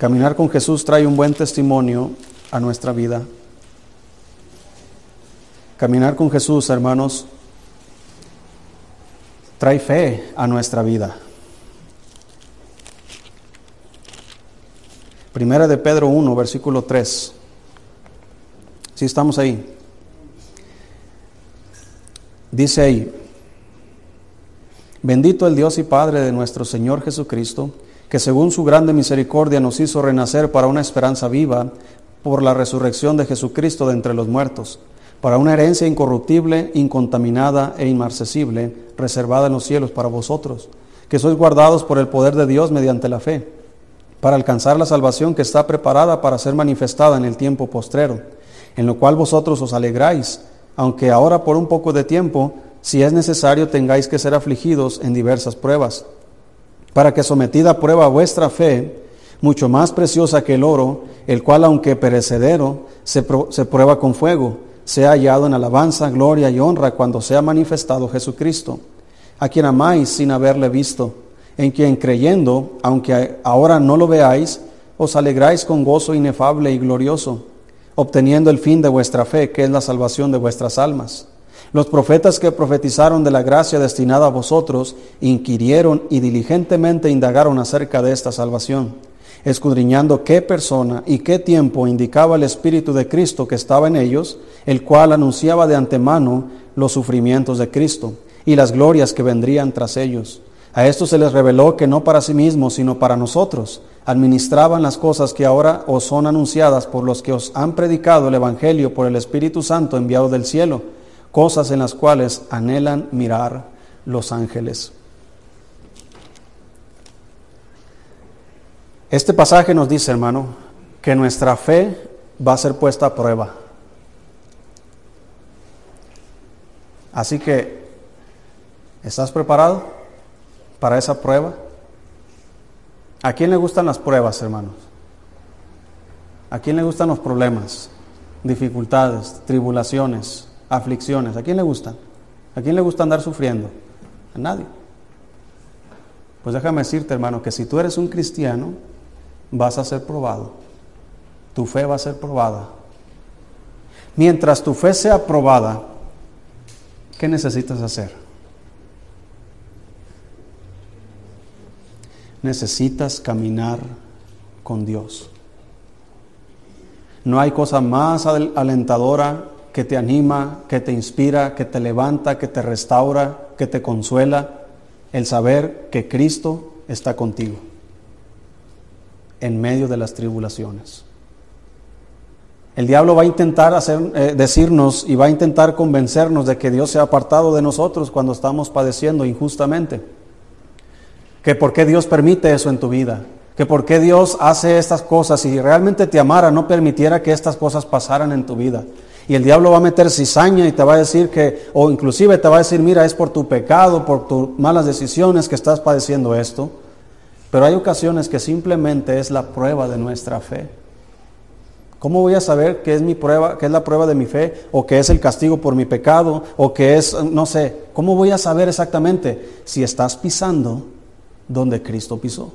Caminar con Jesús trae un buen testimonio a nuestra vida. Caminar con Jesús, hermanos, trae fe a nuestra vida. Primera de Pedro 1, versículo 3. Si estamos ahí. Dice ahí, bendito el Dios y Padre de nuestro Señor Jesucristo, que según su grande misericordia nos hizo renacer para una esperanza viva por la resurrección de Jesucristo de entre los muertos para una herencia incorruptible, incontaminada e inmarcesible, reservada en los cielos para vosotros, que sois guardados por el poder de Dios mediante la fe, para alcanzar la salvación que está preparada para ser manifestada en el tiempo postrero, en lo cual vosotros os alegráis, aunque ahora por un poco de tiempo, si es necesario, tengáis que ser afligidos en diversas pruebas, para que sometida a prueba vuestra fe, mucho más preciosa que el oro, el cual aunque perecedero, se, se prueba con fuego, sea hallado en alabanza, gloria y honra cuando sea manifestado Jesucristo, a quien amáis sin haberle visto, en quien creyendo, aunque ahora no lo veáis, os alegráis con gozo inefable y glorioso, obteniendo el fin de vuestra fe, que es la salvación de vuestras almas. Los profetas que profetizaron de la gracia destinada a vosotros inquirieron y diligentemente indagaron acerca de esta salvación escudriñando qué persona y qué tiempo indicaba el Espíritu de Cristo que estaba en ellos, el cual anunciaba de antemano los sufrimientos de Cristo y las glorias que vendrían tras ellos. A esto se les reveló que no para sí mismos, sino para nosotros, administraban las cosas que ahora os son anunciadas por los que os han predicado el Evangelio por el Espíritu Santo enviado del cielo, cosas en las cuales anhelan mirar los ángeles. Este pasaje nos dice, hermano, que nuestra fe va a ser puesta a prueba. Así que, ¿estás preparado para esa prueba? ¿A quién le gustan las pruebas, hermanos? ¿A quién le gustan los problemas, dificultades, tribulaciones, aflicciones. ¿A quién le gustan? ¿A quién le gusta andar sufriendo? A nadie. Pues déjame decirte, hermano, que si tú eres un cristiano, vas a ser probado. Tu fe va a ser probada. Mientras tu fe sea probada, ¿qué necesitas hacer? Necesitas caminar con Dios. No hay cosa más alentadora que te anima, que te inspira, que te levanta, que te restaura, que te consuela, el saber que Cristo está contigo en medio de las tribulaciones. El diablo va a intentar hacer, eh, decirnos y va a intentar convencernos de que Dios se ha apartado de nosotros cuando estamos padeciendo injustamente. Que por qué Dios permite eso en tu vida. Que por qué Dios hace estas cosas. Si realmente te amara, no permitiera que estas cosas pasaran en tu vida. Y el diablo va a meter cizaña y te va a decir que, o inclusive te va a decir, mira, es por tu pecado, por tus malas decisiones que estás padeciendo esto. Pero hay ocasiones que simplemente es la prueba de nuestra fe. ¿Cómo voy a saber qué es mi prueba, es la prueba de mi fe, o qué es el castigo por mi pecado, o qué es, no sé, cómo voy a saber exactamente si estás pisando donde Cristo pisó?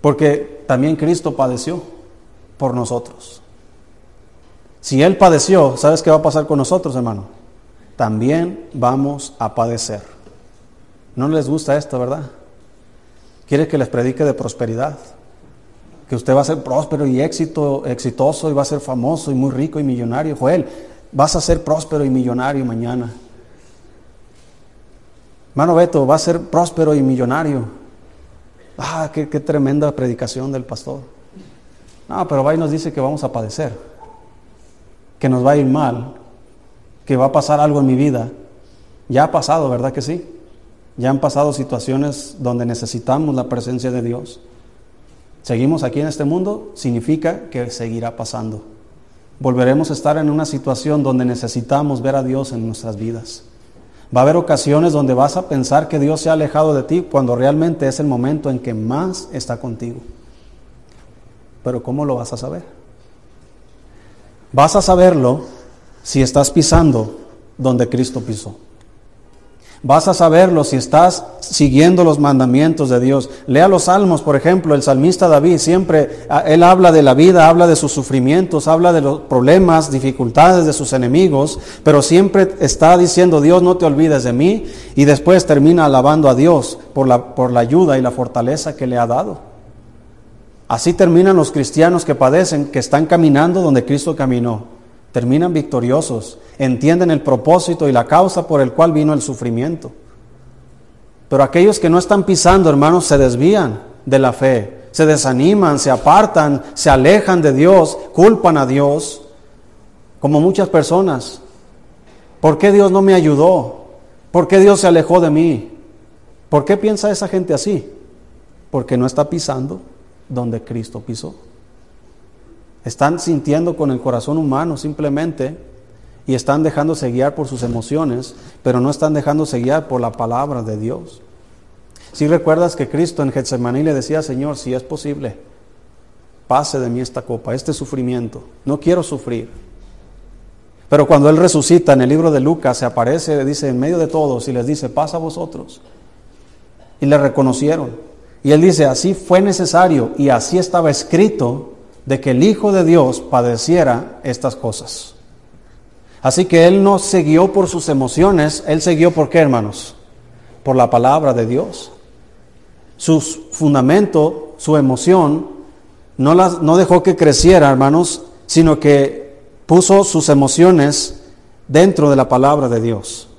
Porque también Cristo padeció por nosotros. Si Él padeció, ¿sabes qué va a pasar con nosotros, hermano? También vamos a padecer. No les gusta esto, ¿verdad? Quiere que les predique de prosperidad, que usted va a ser próspero y éxito, exitoso y va a ser famoso y muy rico y millonario. Joel, vas a ser próspero y millonario mañana. Hermano Beto, va a ser próspero y millonario. Ah, qué, tremenda predicación del pastor. No, pero va y nos dice que vamos a padecer, que nos va a ir mal, que va a pasar algo en mi vida. Ya ha pasado, ¿verdad que sí? Ya han pasado situaciones donde necesitamos la presencia de Dios. Seguimos aquí en este mundo, significa que seguirá pasando. Volveremos a estar en una situación donde necesitamos ver a Dios en nuestras vidas. Va a haber ocasiones donde vas a pensar que Dios se ha alejado de ti cuando realmente es el momento en que más está contigo. Pero ¿cómo lo vas a saber? Vas a saberlo si estás pisando donde Cristo pisó. Vas a saberlo si estás siguiendo los mandamientos de Dios. Lea los salmos, por ejemplo, el salmista David siempre, ah, él habla de la vida, habla de sus sufrimientos, habla de los problemas, dificultades de sus enemigos, pero siempre está diciendo, Dios no te olvides de mí, y después termina alabando a Dios por la, por la ayuda y la fortaleza que le ha dado. Así terminan los cristianos que padecen, que están caminando donde Cristo caminó terminan victoriosos, entienden el propósito y la causa por el cual vino el sufrimiento. Pero aquellos que no están pisando, hermanos, se desvían de la fe, se desaniman, se apartan, se alejan de Dios, culpan a Dios, como muchas personas. ¿Por qué Dios no me ayudó? ¿Por qué Dios se alejó de mí? ¿Por qué piensa esa gente así? Porque no está pisando donde Cristo pisó. Están sintiendo con el corazón humano simplemente y están dejándose guiar por sus emociones, pero no están dejándose guiar por la palabra de Dios. Si recuerdas que Cristo en Getsemaní le decía, Señor, si es posible, pase de mí esta copa, este sufrimiento, no quiero sufrir. Pero cuando Él resucita en el libro de Lucas, se aparece, dice, en medio de todos y les dice, pasa a vosotros. Y le reconocieron. Y Él dice, así fue necesario y así estaba escrito de que el Hijo de Dios padeciera estas cosas. Así que Él no se guió por sus emociones, Él se guió por qué, hermanos? Por la palabra de Dios. Su fundamento, su emoción, no, las, no dejó que creciera, hermanos, sino que puso sus emociones dentro de la palabra de Dios.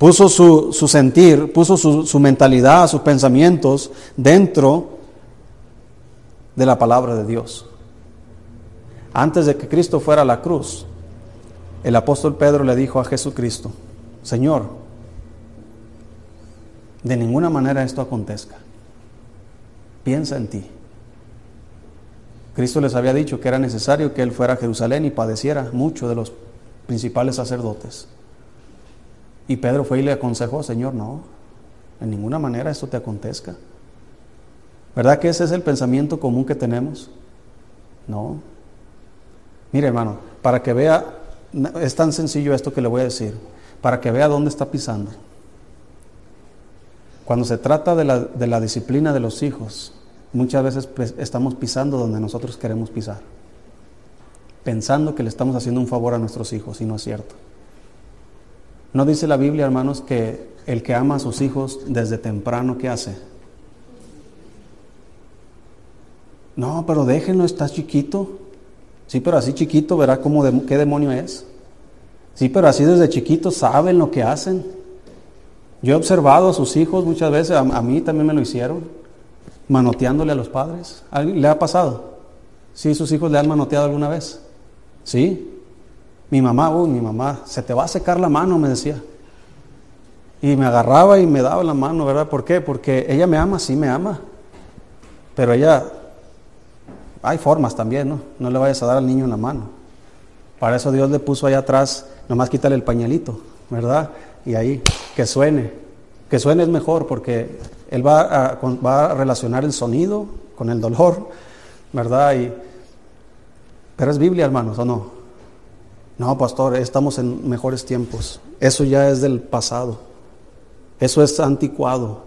Puso su, su sentir, puso su, su mentalidad, sus pensamientos dentro de la palabra de Dios. Antes de que Cristo fuera a la cruz, el apóstol Pedro le dijo a Jesucristo, Señor, de ninguna manera esto acontezca. Piensa en ti. Cristo les había dicho que era necesario que Él fuera a Jerusalén y padeciera mucho de los principales sacerdotes. Y Pedro fue y le aconsejó, Señor, no, en ninguna manera esto te acontezca. ¿Verdad que ese es el pensamiento común que tenemos? No, Mire, hermano, para que vea, es tan sencillo esto que le voy a decir, para que vea dónde está pisando. Cuando se trata de la, de la disciplina de los hijos, muchas veces estamos pisando donde nosotros queremos pisar, pensando que le estamos haciendo un favor a nuestros hijos, y no es cierto. ¿No dice la Biblia, hermanos, que el que ama a sus hijos desde temprano, ¿qué hace? No, pero déjenlo, está chiquito. Sí, pero así chiquito verá cómo qué demonio es. Sí, pero así desde chiquito saben lo que hacen. Yo he observado a sus hijos muchas veces, a, mí también me lo hicieron, manoteándole a los padres. ¿Le ha pasado? ¿Sí sus hijos le han manoteado alguna vez? ¿Sí? Mi mamá, uy, mi mamá, se te va a secar la mano, me decía. Y me agarraba y me daba la mano, ¿verdad? ¿Por qué? Porque ella me ama, sí me ama. Pero ella, hay formas también, ¿no? No le vayas a dar al niño una mano. Para eso Dios le puso allá atrás, nomás quítale el pañalito, ¿verdad? Y ahí, que suene. Que suene es mejor porque él va a, va a relacionar el sonido con el dolor, ¿verdad? Y, pero es Biblia, hermanos, ¿o no? No, pastor, estamos en mejores tiempos. Eso ya es del pasado. Eso es anticuado.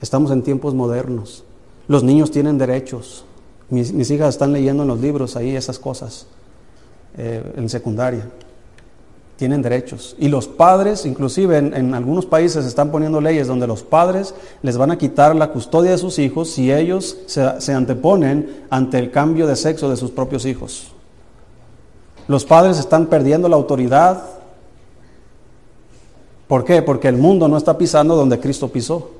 Estamos en tiempos modernos. Los niños tienen derechos. Mis, hijas están leyendo en los libros ahí esas cosas eh, en secundaria tienen derechos. Y los padres, inclusive en, algunos países están poniendo leyes donde los padres les van a quitar la custodia de sus hijos si ellos se, se anteponen ante el cambio de sexo de sus propios hijos. Los padres están perdiendo la autoridad. ¿Por qué? Porque el mundo no está pisando donde Cristo pisó.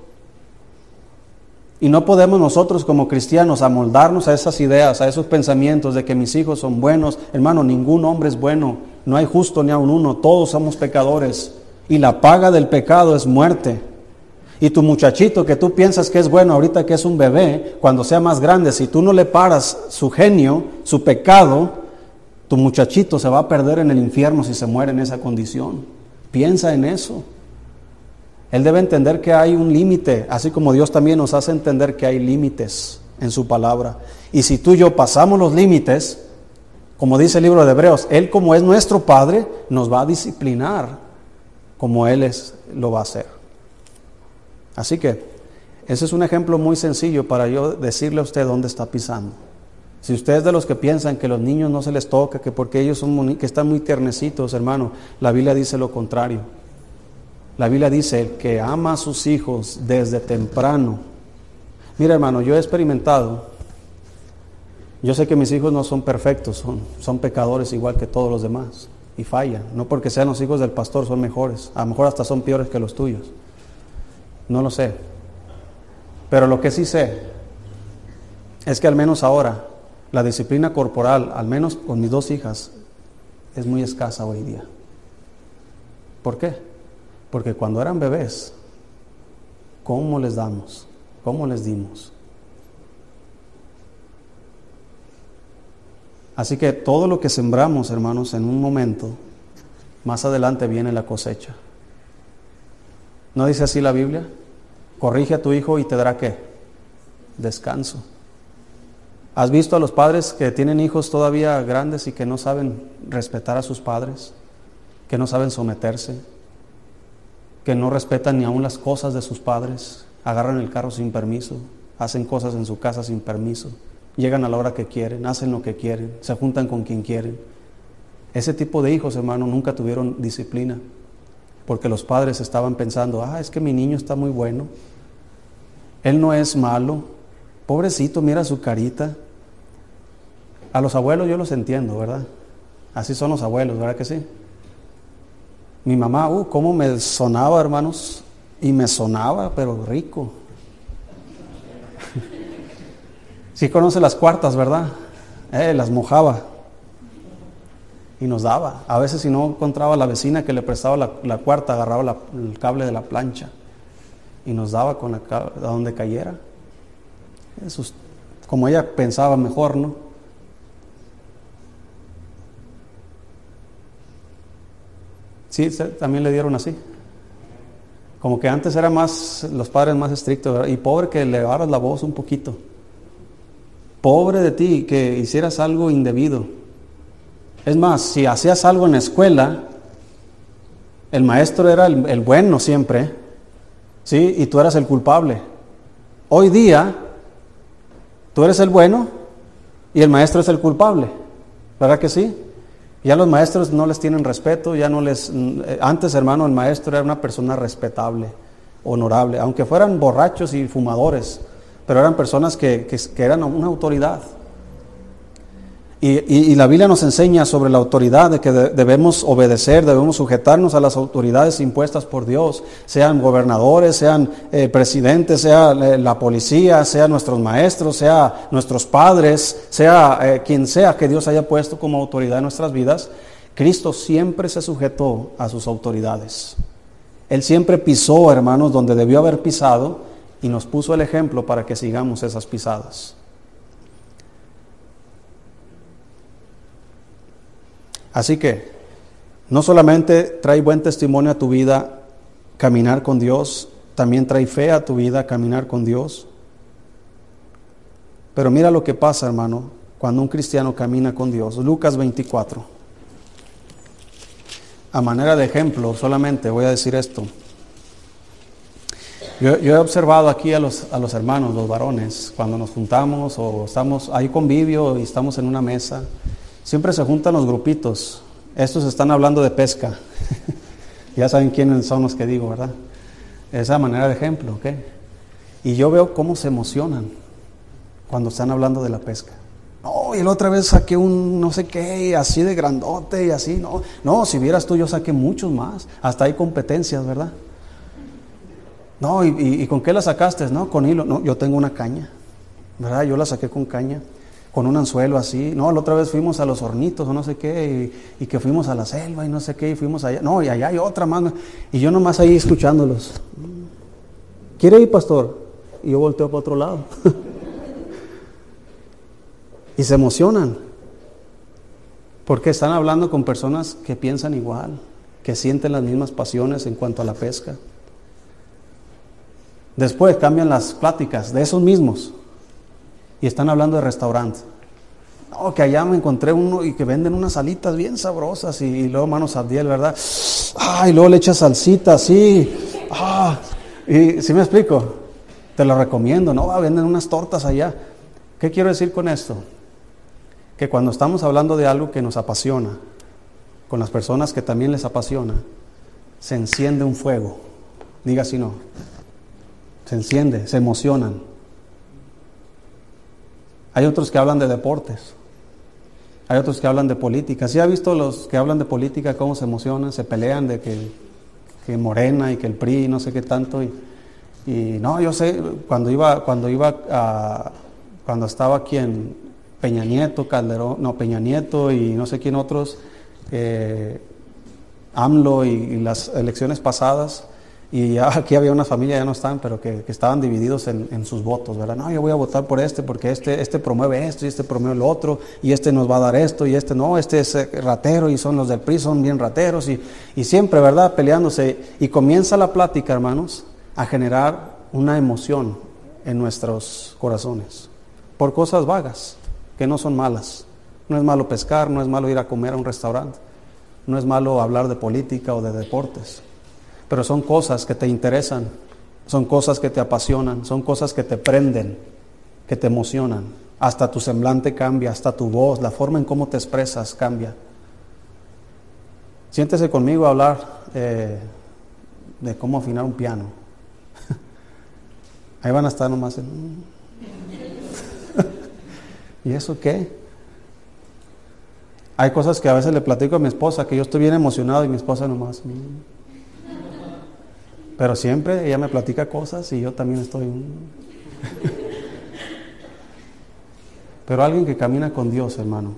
Y no podemos nosotros como cristianos amoldarnos a esas ideas, a esos pensamientos de que mis hijos son buenos. Hermano, ningún hombre es bueno. No hay justo ni a un uno, todos somos pecadores. Y la paga del pecado es muerte. Y tu muchachito que tú piensas que es bueno ahorita que es un bebé, cuando sea más grande, si tú no le paras su genio, su pecado, tu muchachito se va a perder en el infierno si se muere en esa condición. Piensa en eso. Él debe entender que hay un límite, así como Dios también nos hace entender que hay límites en su palabra. Y si tú y yo pasamos los límites, como dice el libro de Hebreos, Él como es nuestro Padre, nos va a disciplinar como Él es, lo va a hacer. Así que ese es un ejemplo muy sencillo para yo decirle a usted dónde está pisando. Si usted es de los que piensan que los niños no se les toca, que porque ellos son que están muy tiernecitos, hermano, la Biblia dice lo contrario. La Biblia dice que ama a sus hijos desde temprano. Mira, hermano, yo he experimentado yo sé que mis hijos no son perfectos, son, son pecadores igual que todos los demás y fallan. No porque sean los hijos del pastor son mejores, a lo mejor hasta son peores que los tuyos. No lo sé. Pero lo que sí sé es que al menos ahora la disciplina corporal, al menos con mis dos hijas, es muy escasa hoy día. ¿Por qué? Porque cuando eran bebés, ¿cómo les damos? ¿Cómo les dimos? Así que todo lo que sembramos, hermanos, en un momento, más adelante viene la cosecha. ¿No dice así la Biblia? Corrige a tu hijo y te dará qué? Descanso. ¿Has visto a los padres que tienen hijos todavía grandes y que no saben respetar a sus padres? Que no saben someterse? Que no respetan ni aun las cosas de sus padres? Agarran el carro sin permiso, hacen cosas en su casa sin permiso llegan a la hora que quieren, hacen lo que quieren, se juntan con quien quieren. Ese tipo de hijos, hermano, nunca tuvieron disciplina, porque los padres estaban pensando, ah, es que mi niño está muy bueno, él no es malo, pobrecito, mira su carita. A los abuelos yo los entiendo, ¿verdad? Así son los abuelos, ¿verdad que sí? Mi mamá, uh, cómo me sonaba, hermanos, y me sonaba, pero rico. Sí conoce las cuartas, ¿verdad? Eh, las mojaba y nos daba. A veces si no encontraba la vecina que le prestaba la, cuarta, agarraba el cable de la plancha y nos daba con la, a donde cayera. Como ella pensaba mejor, ¿no? Sí, también le dieron así. Como que antes era más, los padres más estrictos, ¿verdad? y pobre que le elevaras la voz un poquito. Pobre de ti que hicieras algo indebido. Es más, si hacías algo en la escuela, el maestro era el, bueno siempre, ¿sí? Y tú eras el culpable. Hoy día, tú eres el bueno y el maestro es el culpable. ¿Verdad que sí? Ya los maestros no les tienen respeto, ya no les... Antes, hermano, el maestro era una persona respetable, honorable, aunque fueran borrachos y fumadores pero eran personas que, eran una autoridad. Y, la Biblia nos enseña sobre la autoridad de que debemos obedecer, debemos sujetarnos a las autoridades impuestas por Dios, sean gobernadores, sean eh, presidentes, sea eh, la policía, sean nuestros maestros, sea nuestros padres, sea eh, quien sea que Dios haya puesto como autoridad en nuestras vidas. Cristo siempre se sujetó a sus autoridades. Él siempre pisó, hermanos, donde debió haber pisado y nos puso el ejemplo para que sigamos esas pisadas. Así que no solamente trae buen testimonio a tu vida caminar con Dios, también trae fe a tu vida caminar con Dios. Pero mira lo que pasa, hermano, cuando un cristiano camina con Dios. Lucas 24. A manera de ejemplo, solamente voy a decir esto. Yo, he observado aquí a los, a los hermanos, los varones, cuando nos juntamos o estamos ahí convivio y estamos en una mesa Siempre se juntan los grupitos. Estos están hablando de pesca. ya saben quiénes son los que digo, ¿verdad? Esa manera de ejemplo, ¿ok? Y yo veo cómo se emocionan cuando están hablando de la pesca. No, y la otra vez saqué un no sé qué, así de grandote y así. No, no, si vieras tú, yo saqué muchos más. Hasta hay competencias, ¿verdad? No, ¿y, y con qué la sacaste? No, con hilo. No, yo tengo una caña, ¿verdad? Yo la saqué con caña con un anzuelo así. No, la otra vez fuimos a los hornitos o no sé qué, y, que fuimos a la selva y no sé qué, y fuimos allá. No, y allá hay otra más. Y yo nomás ahí escuchándolos. ¿Quiere ir, pastor? Y yo volteo para otro lado. y se emocionan. Porque están hablando con personas que piensan igual, que sienten las mismas pasiones en cuanto a la pesca. Después cambian las pláticas de esos mismos y están hablando de restaurante. No, que allá me encontré uno y que venden unas alitas bien sabrosas y, luego manos abdiel, ¿verdad? Ah, y luego le echas salsita así. Ah, y si me explico, te lo recomiendo, ¿no? Ah, venden unas tortas allá. ¿Qué quiero decir con esto? Que cuando estamos hablando de algo que nos apasiona, con las personas que también les apasiona, se enciende un fuego. Diga si no. Se enciende, se emocionan. Hay otros que hablan de deportes. Hay otros que hablan de política. ¿Sí ha visto los que hablan de política cómo se emocionan? Se pelean de que, Morena y que el PRI no sé qué tanto. Y, no, yo sé, cuando iba, cuando iba a, cuando estaba aquí en Peña Nieto, Calderón, no, Peña Nieto y no sé quién otros, eh, AMLO y las elecciones pasadas, y aquí había una familia, ya no están, pero que, estaban divididos en, sus votos, ¿verdad? No, yo voy a votar por este porque este, este promueve esto y este promueve lo otro, y este nos va a dar esto y este no, este es eh, ratero y son los del PRI, son bien rateros, y, y siempre, ¿verdad? Peleándose. Y comienza la plática, hermanos, a generar una emoción en nuestros corazones por cosas vagas, que no son malas. No es malo pescar, no es malo ir a comer a un restaurante, no es malo hablar de política o de deportes pero son cosas que te interesan, son cosas que te apasionan, son cosas que te prenden, que te emocionan. Hasta tu semblante cambia, hasta tu voz, la forma en cómo te expresas cambia. Siéntese conmigo a hablar eh, de cómo afinar un piano. Ahí van a estar nomás. ¿Y eso qué? Hay cosas que a veces le platico a mi esposa, que yo estoy bien emocionado y mi esposa nomás. Pero siempre ella me platica cosas y yo también estoy... Pero alguien que camina con Dios, hermano,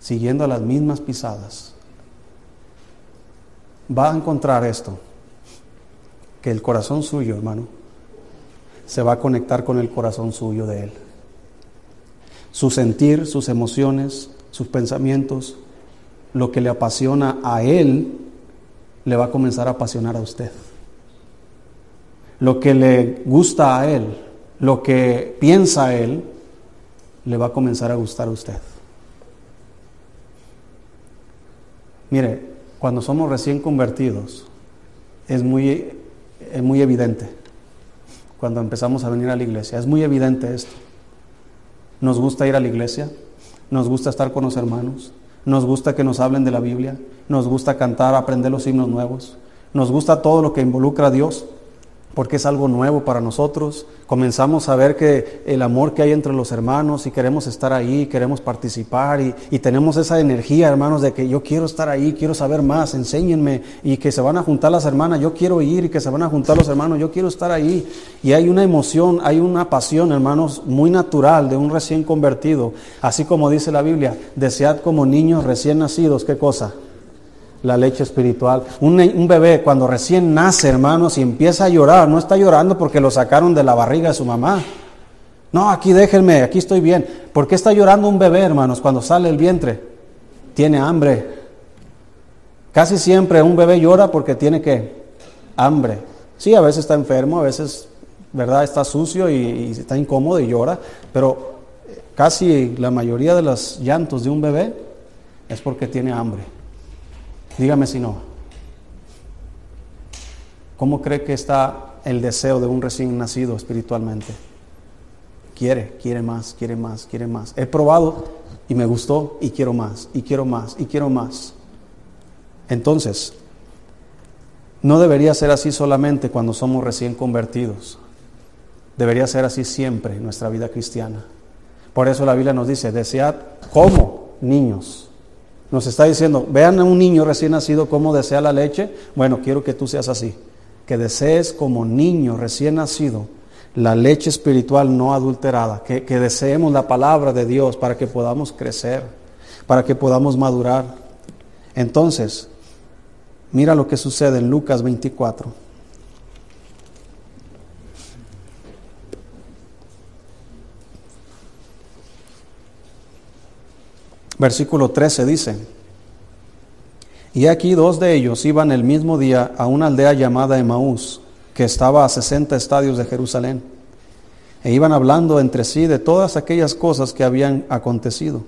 siguiendo las mismas pisadas, va a encontrar esto, que el corazón suyo, hermano, se va a conectar con el corazón suyo de Él. Su sentir, sus emociones, sus pensamientos, lo que le apasiona a Él, le va a comenzar a apasionar a usted. Lo que le gusta a él, lo que piensa él, le va a comenzar a gustar a usted. Mire, cuando somos recién convertidos, es muy, es muy evidente. Cuando empezamos a venir a la iglesia, es muy evidente esto. Nos gusta ir a la iglesia, nos gusta estar con los hermanos, nos gusta que nos hablen de la Biblia, nos gusta cantar, aprender los himnos nuevos, nos gusta todo lo que involucra a Dios, porque es algo nuevo para nosotros. Comenzamos a ver que el amor que hay entre los hermanos y queremos estar ahí, queremos participar y, tenemos esa energía, hermanos, de que yo quiero estar ahí, quiero saber más, enséñenme y que se van a juntar las hermanas, yo quiero ir y que se van a juntar los hermanos, yo quiero estar ahí. Y hay una emoción, hay una pasión, hermanos, muy natural de un recién convertido, así como dice la Biblia, desead como niños recién nacidos, ¿qué cosa? La leche espiritual. Un, bebé cuando recién nace, hermanos, y empieza a llorar, no está llorando porque lo sacaron de la barriga de su mamá. No, aquí déjenme, aquí estoy bien. ¿Por qué está llorando un bebé, hermanos, cuando sale el vientre? Tiene hambre. Casi siempre un bebé llora porque tiene que hambre. Sí, a veces está enfermo, a veces, ¿verdad? Está sucio y está incómodo y llora, pero casi la mayoría de los llantos de un bebé es porque tiene hambre. Dígame si no. ¿Cómo cree que está el deseo de un recién nacido espiritualmente? Quiere, quiere más, quiere más, quiere más. He probado y me gustó y quiero más, y quiero más, y quiero más. Entonces, no debería ser así solamente cuando somos recién convertidos. Debería ser así siempre en nuestra vida cristiana. Por eso la Biblia nos dice, desead como niños nos está diciendo, vean a un niño recién nacido cómo desea la leche. Bueno, quiero que tú seas así, que desees como niño recién nacido la leche espiritual no adulterada, que, que deseemos la palabra de Dios para que podamos crecer, para que podamos madurar. Entonces, mira lo que sucede en Lucas 24. Versículo 13 dice, y aquí dos de ellos iban el mismo día a una aldea llamada Emaús, que estaba a 60 estadios de Jerusalén, e iban hablando entre sí de todas aquellas cosas que habían acontecido.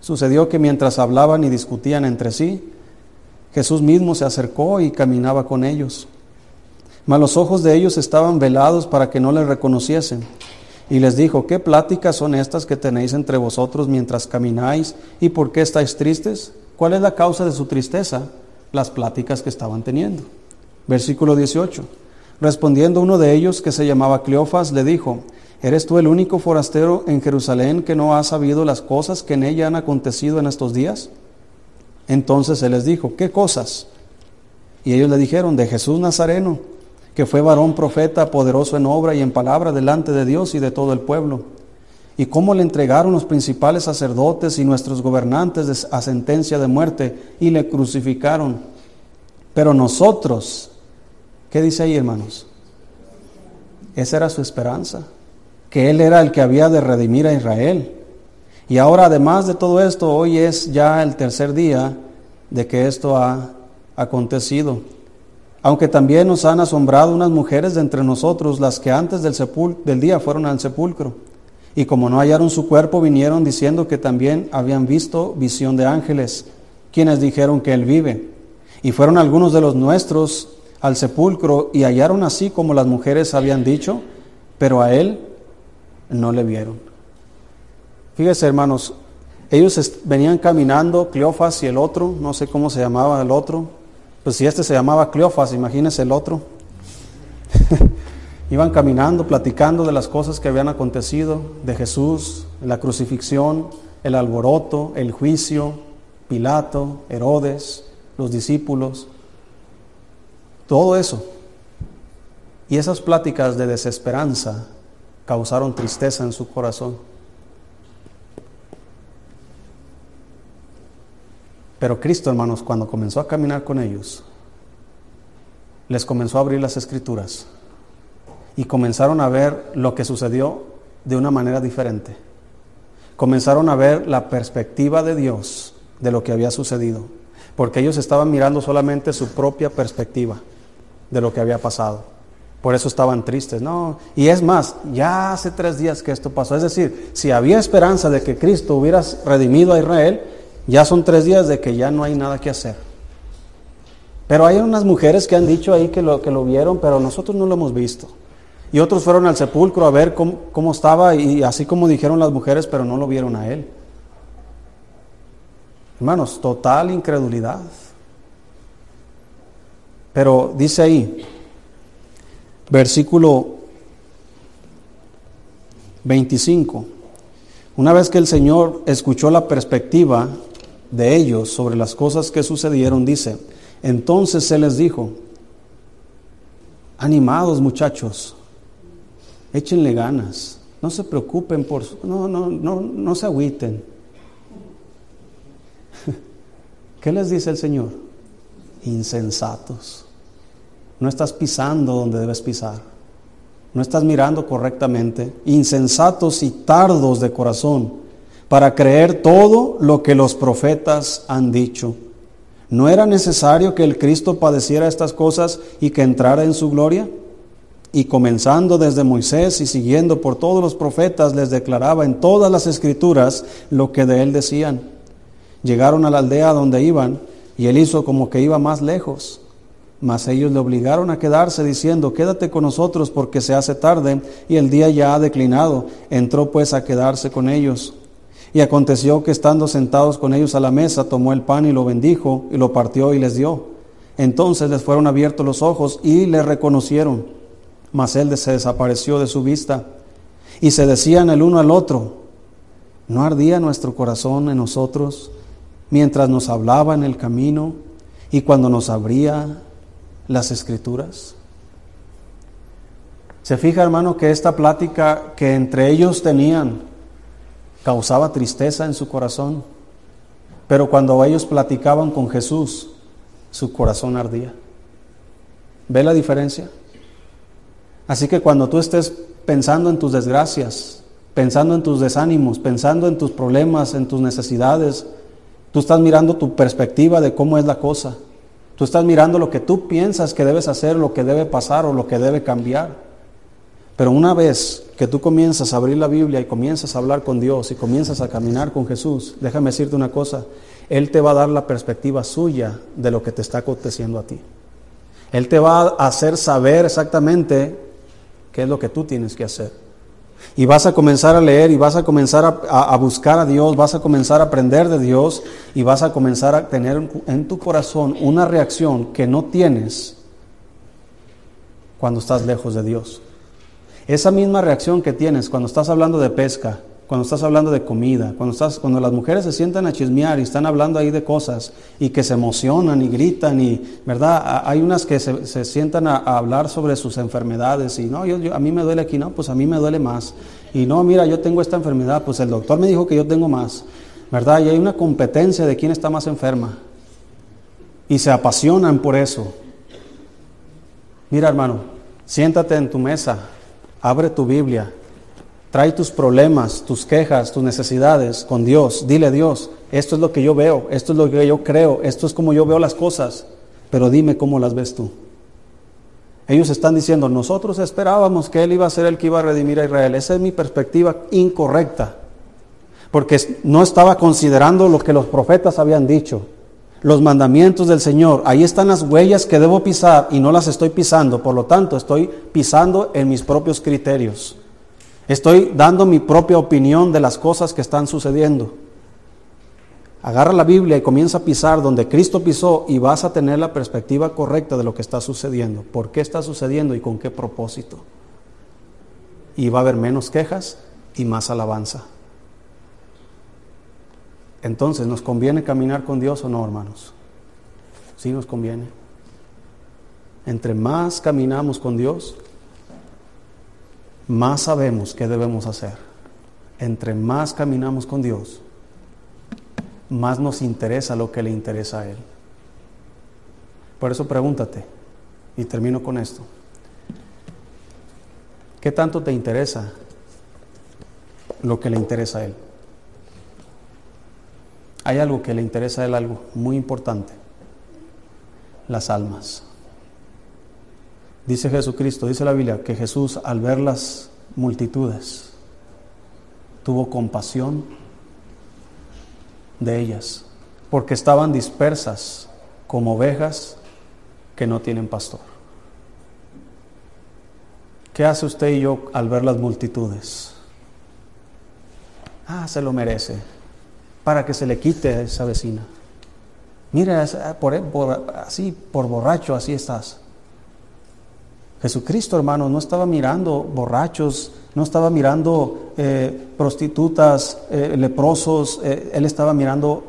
Sucedió que mientras hablaban y discutían entre sí, Jesús mismo se acercó y caminaba con ellos. Mas los ojos de ellos estaban velados para que no le reconociesen y les dijo, ¿qué pláticas son estas que tenéis entre vosotros mientras camináis? ¿Y por qué estáis tristes? ¿Cuál es la causa de su tristeza? Las pláticas que estaban teniendo. Versículo 18. Respondiendo uno de ellos, que se llamaba Cleofas, le dijo, ¿eres tú el único forastero en Jerusalén que no ha sabido las cosas que en ella han acontecido en estos días? Entonces él les dijo, ¿qué cosas? Y ellos le dijeron, de Jesús Nazareno que fue varón profeta, poderoso en obra y en palabra delante de Dios y de todo el pueblo. Y cómo le entregaron los principales sacerdotes y nuestros gobernantes a sentencia de muerte y le crucificaron. Pero nosotros, ¿qué dice ahí hermanos? Esa era su esperanza, que Él era el que había de redimir a Israel. Y ahora además de todo esto, hoy es ya el tercer día de que esto ha acontecido aunque también nos han asombrado unas mujeres de entre nosotros, las que antes del, del día fueron al sepulcro. Y como no hallaron su cuerpo, vinieron diciendo que también habían visto visión de ángeles, quienes dijeron que él vive. Y fueron algunos de los nuestros al sepulcro y hallaron así como las mujeres habían dicho, pero a él no le vieron. Fíjese, hermanos, ellos venían caminando, Cleofas y el otro, no sé cómo se llamaba el otro, pues si este se llamaba Cleofas, imagínese el otro. Iban caminando, platicando de las cosas que habían acontecido, de Jesús, la crucifixión, el alboroto, el juicio, Pilato, Herodes, los discípulos, todo eso. Y esas pláticas de desesperanza causaron tristeza en su corazón. Pero Cristo, hermanos, cuando comenzó a caminar con ellos, les comenzó a abrir las escrituras y comenzaron a ver lo que sucedió de una manera diferente. Comenzaron a ver la perspectiva de Dios de lo que había sucedido, porque ellos estaban mirando solamente su propia perspectiva de lo que había pasado. Por eso estaban tristes, ¿no? Y es más, ya hace tres días que esto pasó. Es decir, si había esperanza de que Cristo hubiera redimido a Israel, ya son tres días de que ya no hay nada que hacer. Pero hay unas mujeres que han dicho ahí que lo, que lo vieron, pero nosotros no lo hemos visto. Y otros fueron al sepulcro a ver cómo, cómo estaba y así como dijeron las mujeres, pero no lo vieron a él. Hermanos, total incredulidad. Pero dice ahí, versículo 25. Una vez que el Señor escuchó la perspectiva de ellos sobre las cosas que sucedieron, dice, entonces se les dijo, animados muchachos, échenle ganas, no se preocupen por, no, no, no, no se agüiten. ¿Qué les dice el Señor? Insensatos. No estás pisando donde debes pisar. No estás mirando correctamente. Insensatos y tardos de corazón para creer todo lo que los profetas han dicho. ¿No era necesario que el Cristo padeciera estas cosas y que entrara en su gloria? Y comenzando desde Moisés y siguiendo por todos los profetas, les declaraba en todas las escrituras lo que de él decían. Llegaron a la aldea donde iban y él hizo como que iba más lejos. Mas ellos le obligaron a quedarse diciendo, quédate con nosotros porque se hace tarde y el día ya ha declinado. Entró pues a quedarse con ellos. Y aconteció que estando sentados con ellos a la mesa, tomó el pan y lo bendijo y lo partió y les dio. Entonces les fueron abiertos los ojos y le reconocieron. Mas él se desapareció de su vista. Y se decían el uno al otro, ¿no ardía nuestro corazón en nosotros mientras nos hablaba en el camino y cuando nos abría las escrituras? Se fija, hermano, que esta plática que entre ellos tenían causaba tristeza en su corazón, pero cuando ellos platicaban con Jesús, su corazón ardía. ¿Ve la diferencia? Así que cuando tú estés pensando en tus desgracias, pensando en tus desánimos, pensando en tus problemas, en tus necesidades, Tú estás mirando tu perspectiva de cómo es la cosa. Tú estás mirando lo que tú piensas que debes hacer, lo que debe pasar o lo que debe cambiar. Pero una vez que tú comienzas a abrir la Biblia y comienzas a hablar con Dios y comienzas a caminar con Jesús, déjame decirte una cosa, Él te va a dar la perspectiva suya de lo que te está aconteciendo a ti. Él te va a hacer saber exactamente qué es lo que tú tienes que hacer. Y vas a comenzar a leer y vas a comenzar a, buscar a Dios, vas a comenzar a aprender de Dios y vas a comenzar a tener en tu corazón una reacción que no tienes cuando estás lejos de Dios. Esa misma reacción que tienes cuando estás hablando de pesca, cuando estás hablando de comida, cuando, estás, cuando las mujeres se sientan a chismear y están hablando ahí de cosas y que se emocionan y gritan y, ¿verdad? Hay unas que se, sientan a, hablar sobre sus enfermedades y, no, yo, a mí me duele aquí, no, pues a mí me duele más. Y no, mira, yo tengo esta enfermedad, pues el doctor me dijo que yo tengo más, ¿verdad? Y hay una competencia de quién está más enferma. Y se apasionan por eso. Mira, hermano, siéntate en tu mesa, abre tu Biblia, Trae tus problemas, tus quejas, tus necesidades con Dios. Dile a Dios, esto es lo que yo veo, esto es lo que yo creo, esto es como yo veo las cosas, pero dime cómo las ves tú. Ellos están diciendo, nosotros esperábamos que Él iba a ser el que iba a redimir a Israel. Esa es mi perspectiva incorrecta, porque no estaba considerando lo que los profetas habían dicho, los mandamientos del Señor. Ahí están las huellas que debo pisar y no las estoy pisando, por lo tanto estoy pisando en mis propios criterios. Estoy dando mi propia opinión de las cosas que están sucediendo. Agarra la Biblia y comienza a pisar donde Cristo pisó y vas a tener la perspectiva correcta de lo que está sucediendo, por qué está sucediendo y con qué propósito. Y va a haber menos quejas y más alabanza. Entonces, ¿nos conviene caminar con Dios o no, hermanos? Sí nos conviene. Entre más caminamos con Dios, más sabemos qué debemos hacer. Entre más caminamos con Dios, más nos interesa lo que le interesa a Él. Por eso pregúntate, y termino con esto, ¿qué tanto te interesa lo que le interesa a Él? Hay algo que le interesa a Él, algo muy importante, las almas. Dice Jesucristo, dice la Biblia, que Jesús al ver las multitudes tuvo compasión de ellas, porque estaban dispersas como ovejas que no tienen pastor. ¿Qué hace usted y yo al ver las multitudes? Ah, se lo merece, para que se le quite a esa vecina. Mira, por, así, por borracho, así estás. Jesucristo, hermanos, no estaba mirando borrachos, no estaba mirando eh, prostitutas, eh, leprosos, eh, Él estaba mirando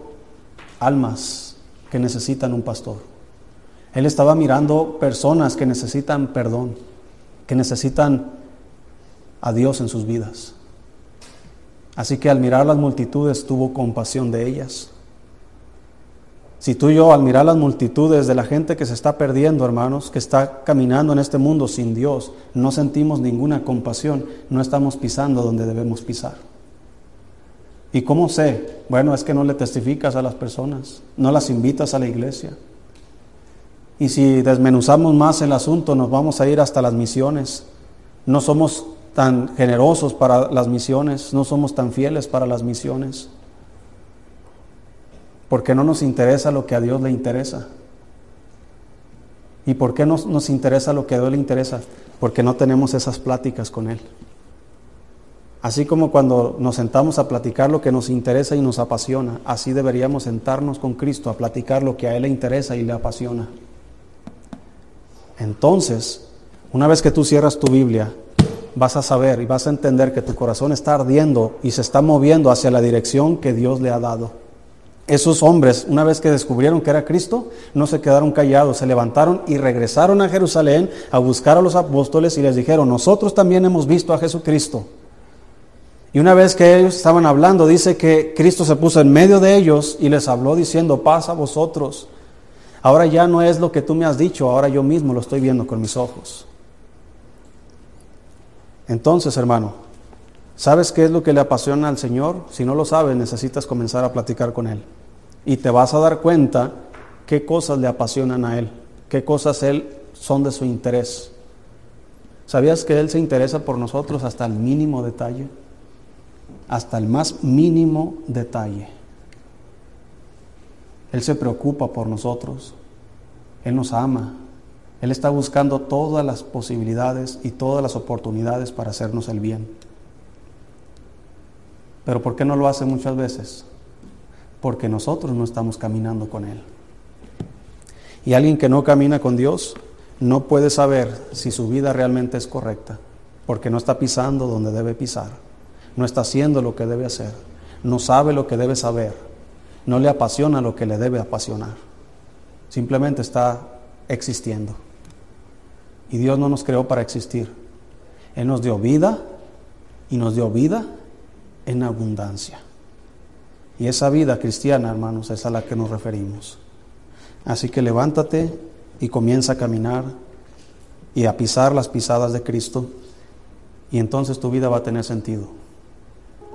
almas que necesitan un pastor. Él estaba mirando personas que necesitan perdón, que necesitan a Dios en sus vidas. Así que al mirar las multitudes tuvo compasión de ellas. Si tú y yo al mirar las multitudes de la gente que se está perdiendo, hermanos, que está caminando en este mundo sin Dios, no sentimos ninguna compasión, no estamos pisando donde debemos pisar. ¿Y cómo sé? Bueno, es que no le testificas a las personas, no las invitas a la iglesia. Y si desmenuzamos más el asunto, nos vamos a ir hasta las misiones. No somos tan generosos para las misiones, no somos tan fieles para las misiones porque no nos interesa lo que a Dios le interesa. ¿Y por qué no nos interesa lo que a Dios le interesa? Porque no tenemos esas pláticas con Él. Así como cuando nos sentamos a platicar lo que nos interesa y nos apasiona, así deberíamos sentarnos con Cristo a platicar lo que a Él le interesa y le apasiona. Entonces, una vez que tú cierras tu Biblia, vas a saber y vas a entender que tu corazón está ardiendo y se está moviendo hacia la dirección que Dios le ha dado. Esos hombres, una vez que descubrieron que era Cristo, no se quedaron callados, se levantaron y regresaron a Jerusalén a buscar a los apóstoles y les dijeron, nosotros también hemos visto a Jesucristo. Y una vez que ellos estaban hablando, dice que Cristo se puso en medio de ellos y les habló diciendo, pasa vosotros. Ahora ya no es lo que tú me has dicho, ahora yo mismo lo estoy viendo con mis ojos. Entonces, hermano, ¿Sabes qué es lo que le apasiona al Señor? Si no lo sabes, necesitas comenzar a platicar con Él. Y te vas a dar cuenta qué cosas le apasionan a Él, qué cosas Él son de su interés. ¿Sabías que Él se interesa por nosotros hasta el mínimo detalle? Hasta el más mínimo detalle. Él se preocupa por nosotros. Él nos ama. Él está buscando todas las posibilidades y todas las oportunidades para hacernos el bien. Pero ¿por qué no lo hace muchas veces? Porque nosotros no estamos caminando con Él. Y alguien que no camina con Dios no puede saber si su vida realmente es correcta, porque no está pisando donde debe pisar, no está haciendo lo que debe hacer, no sabe lo que debe saber, no le apasiona lo que le debe apasionar, simplemente está existiendo. Y Dios no nos creó para existir. Él nos dio vida y nos dio vida en abundancia. Y esa vida cristiana, hermanos, es a la que nos referimos. Así que levántate y comienza a caminar y a pisar las pisadas de Cristo y entonces tu vida va a tener sentido.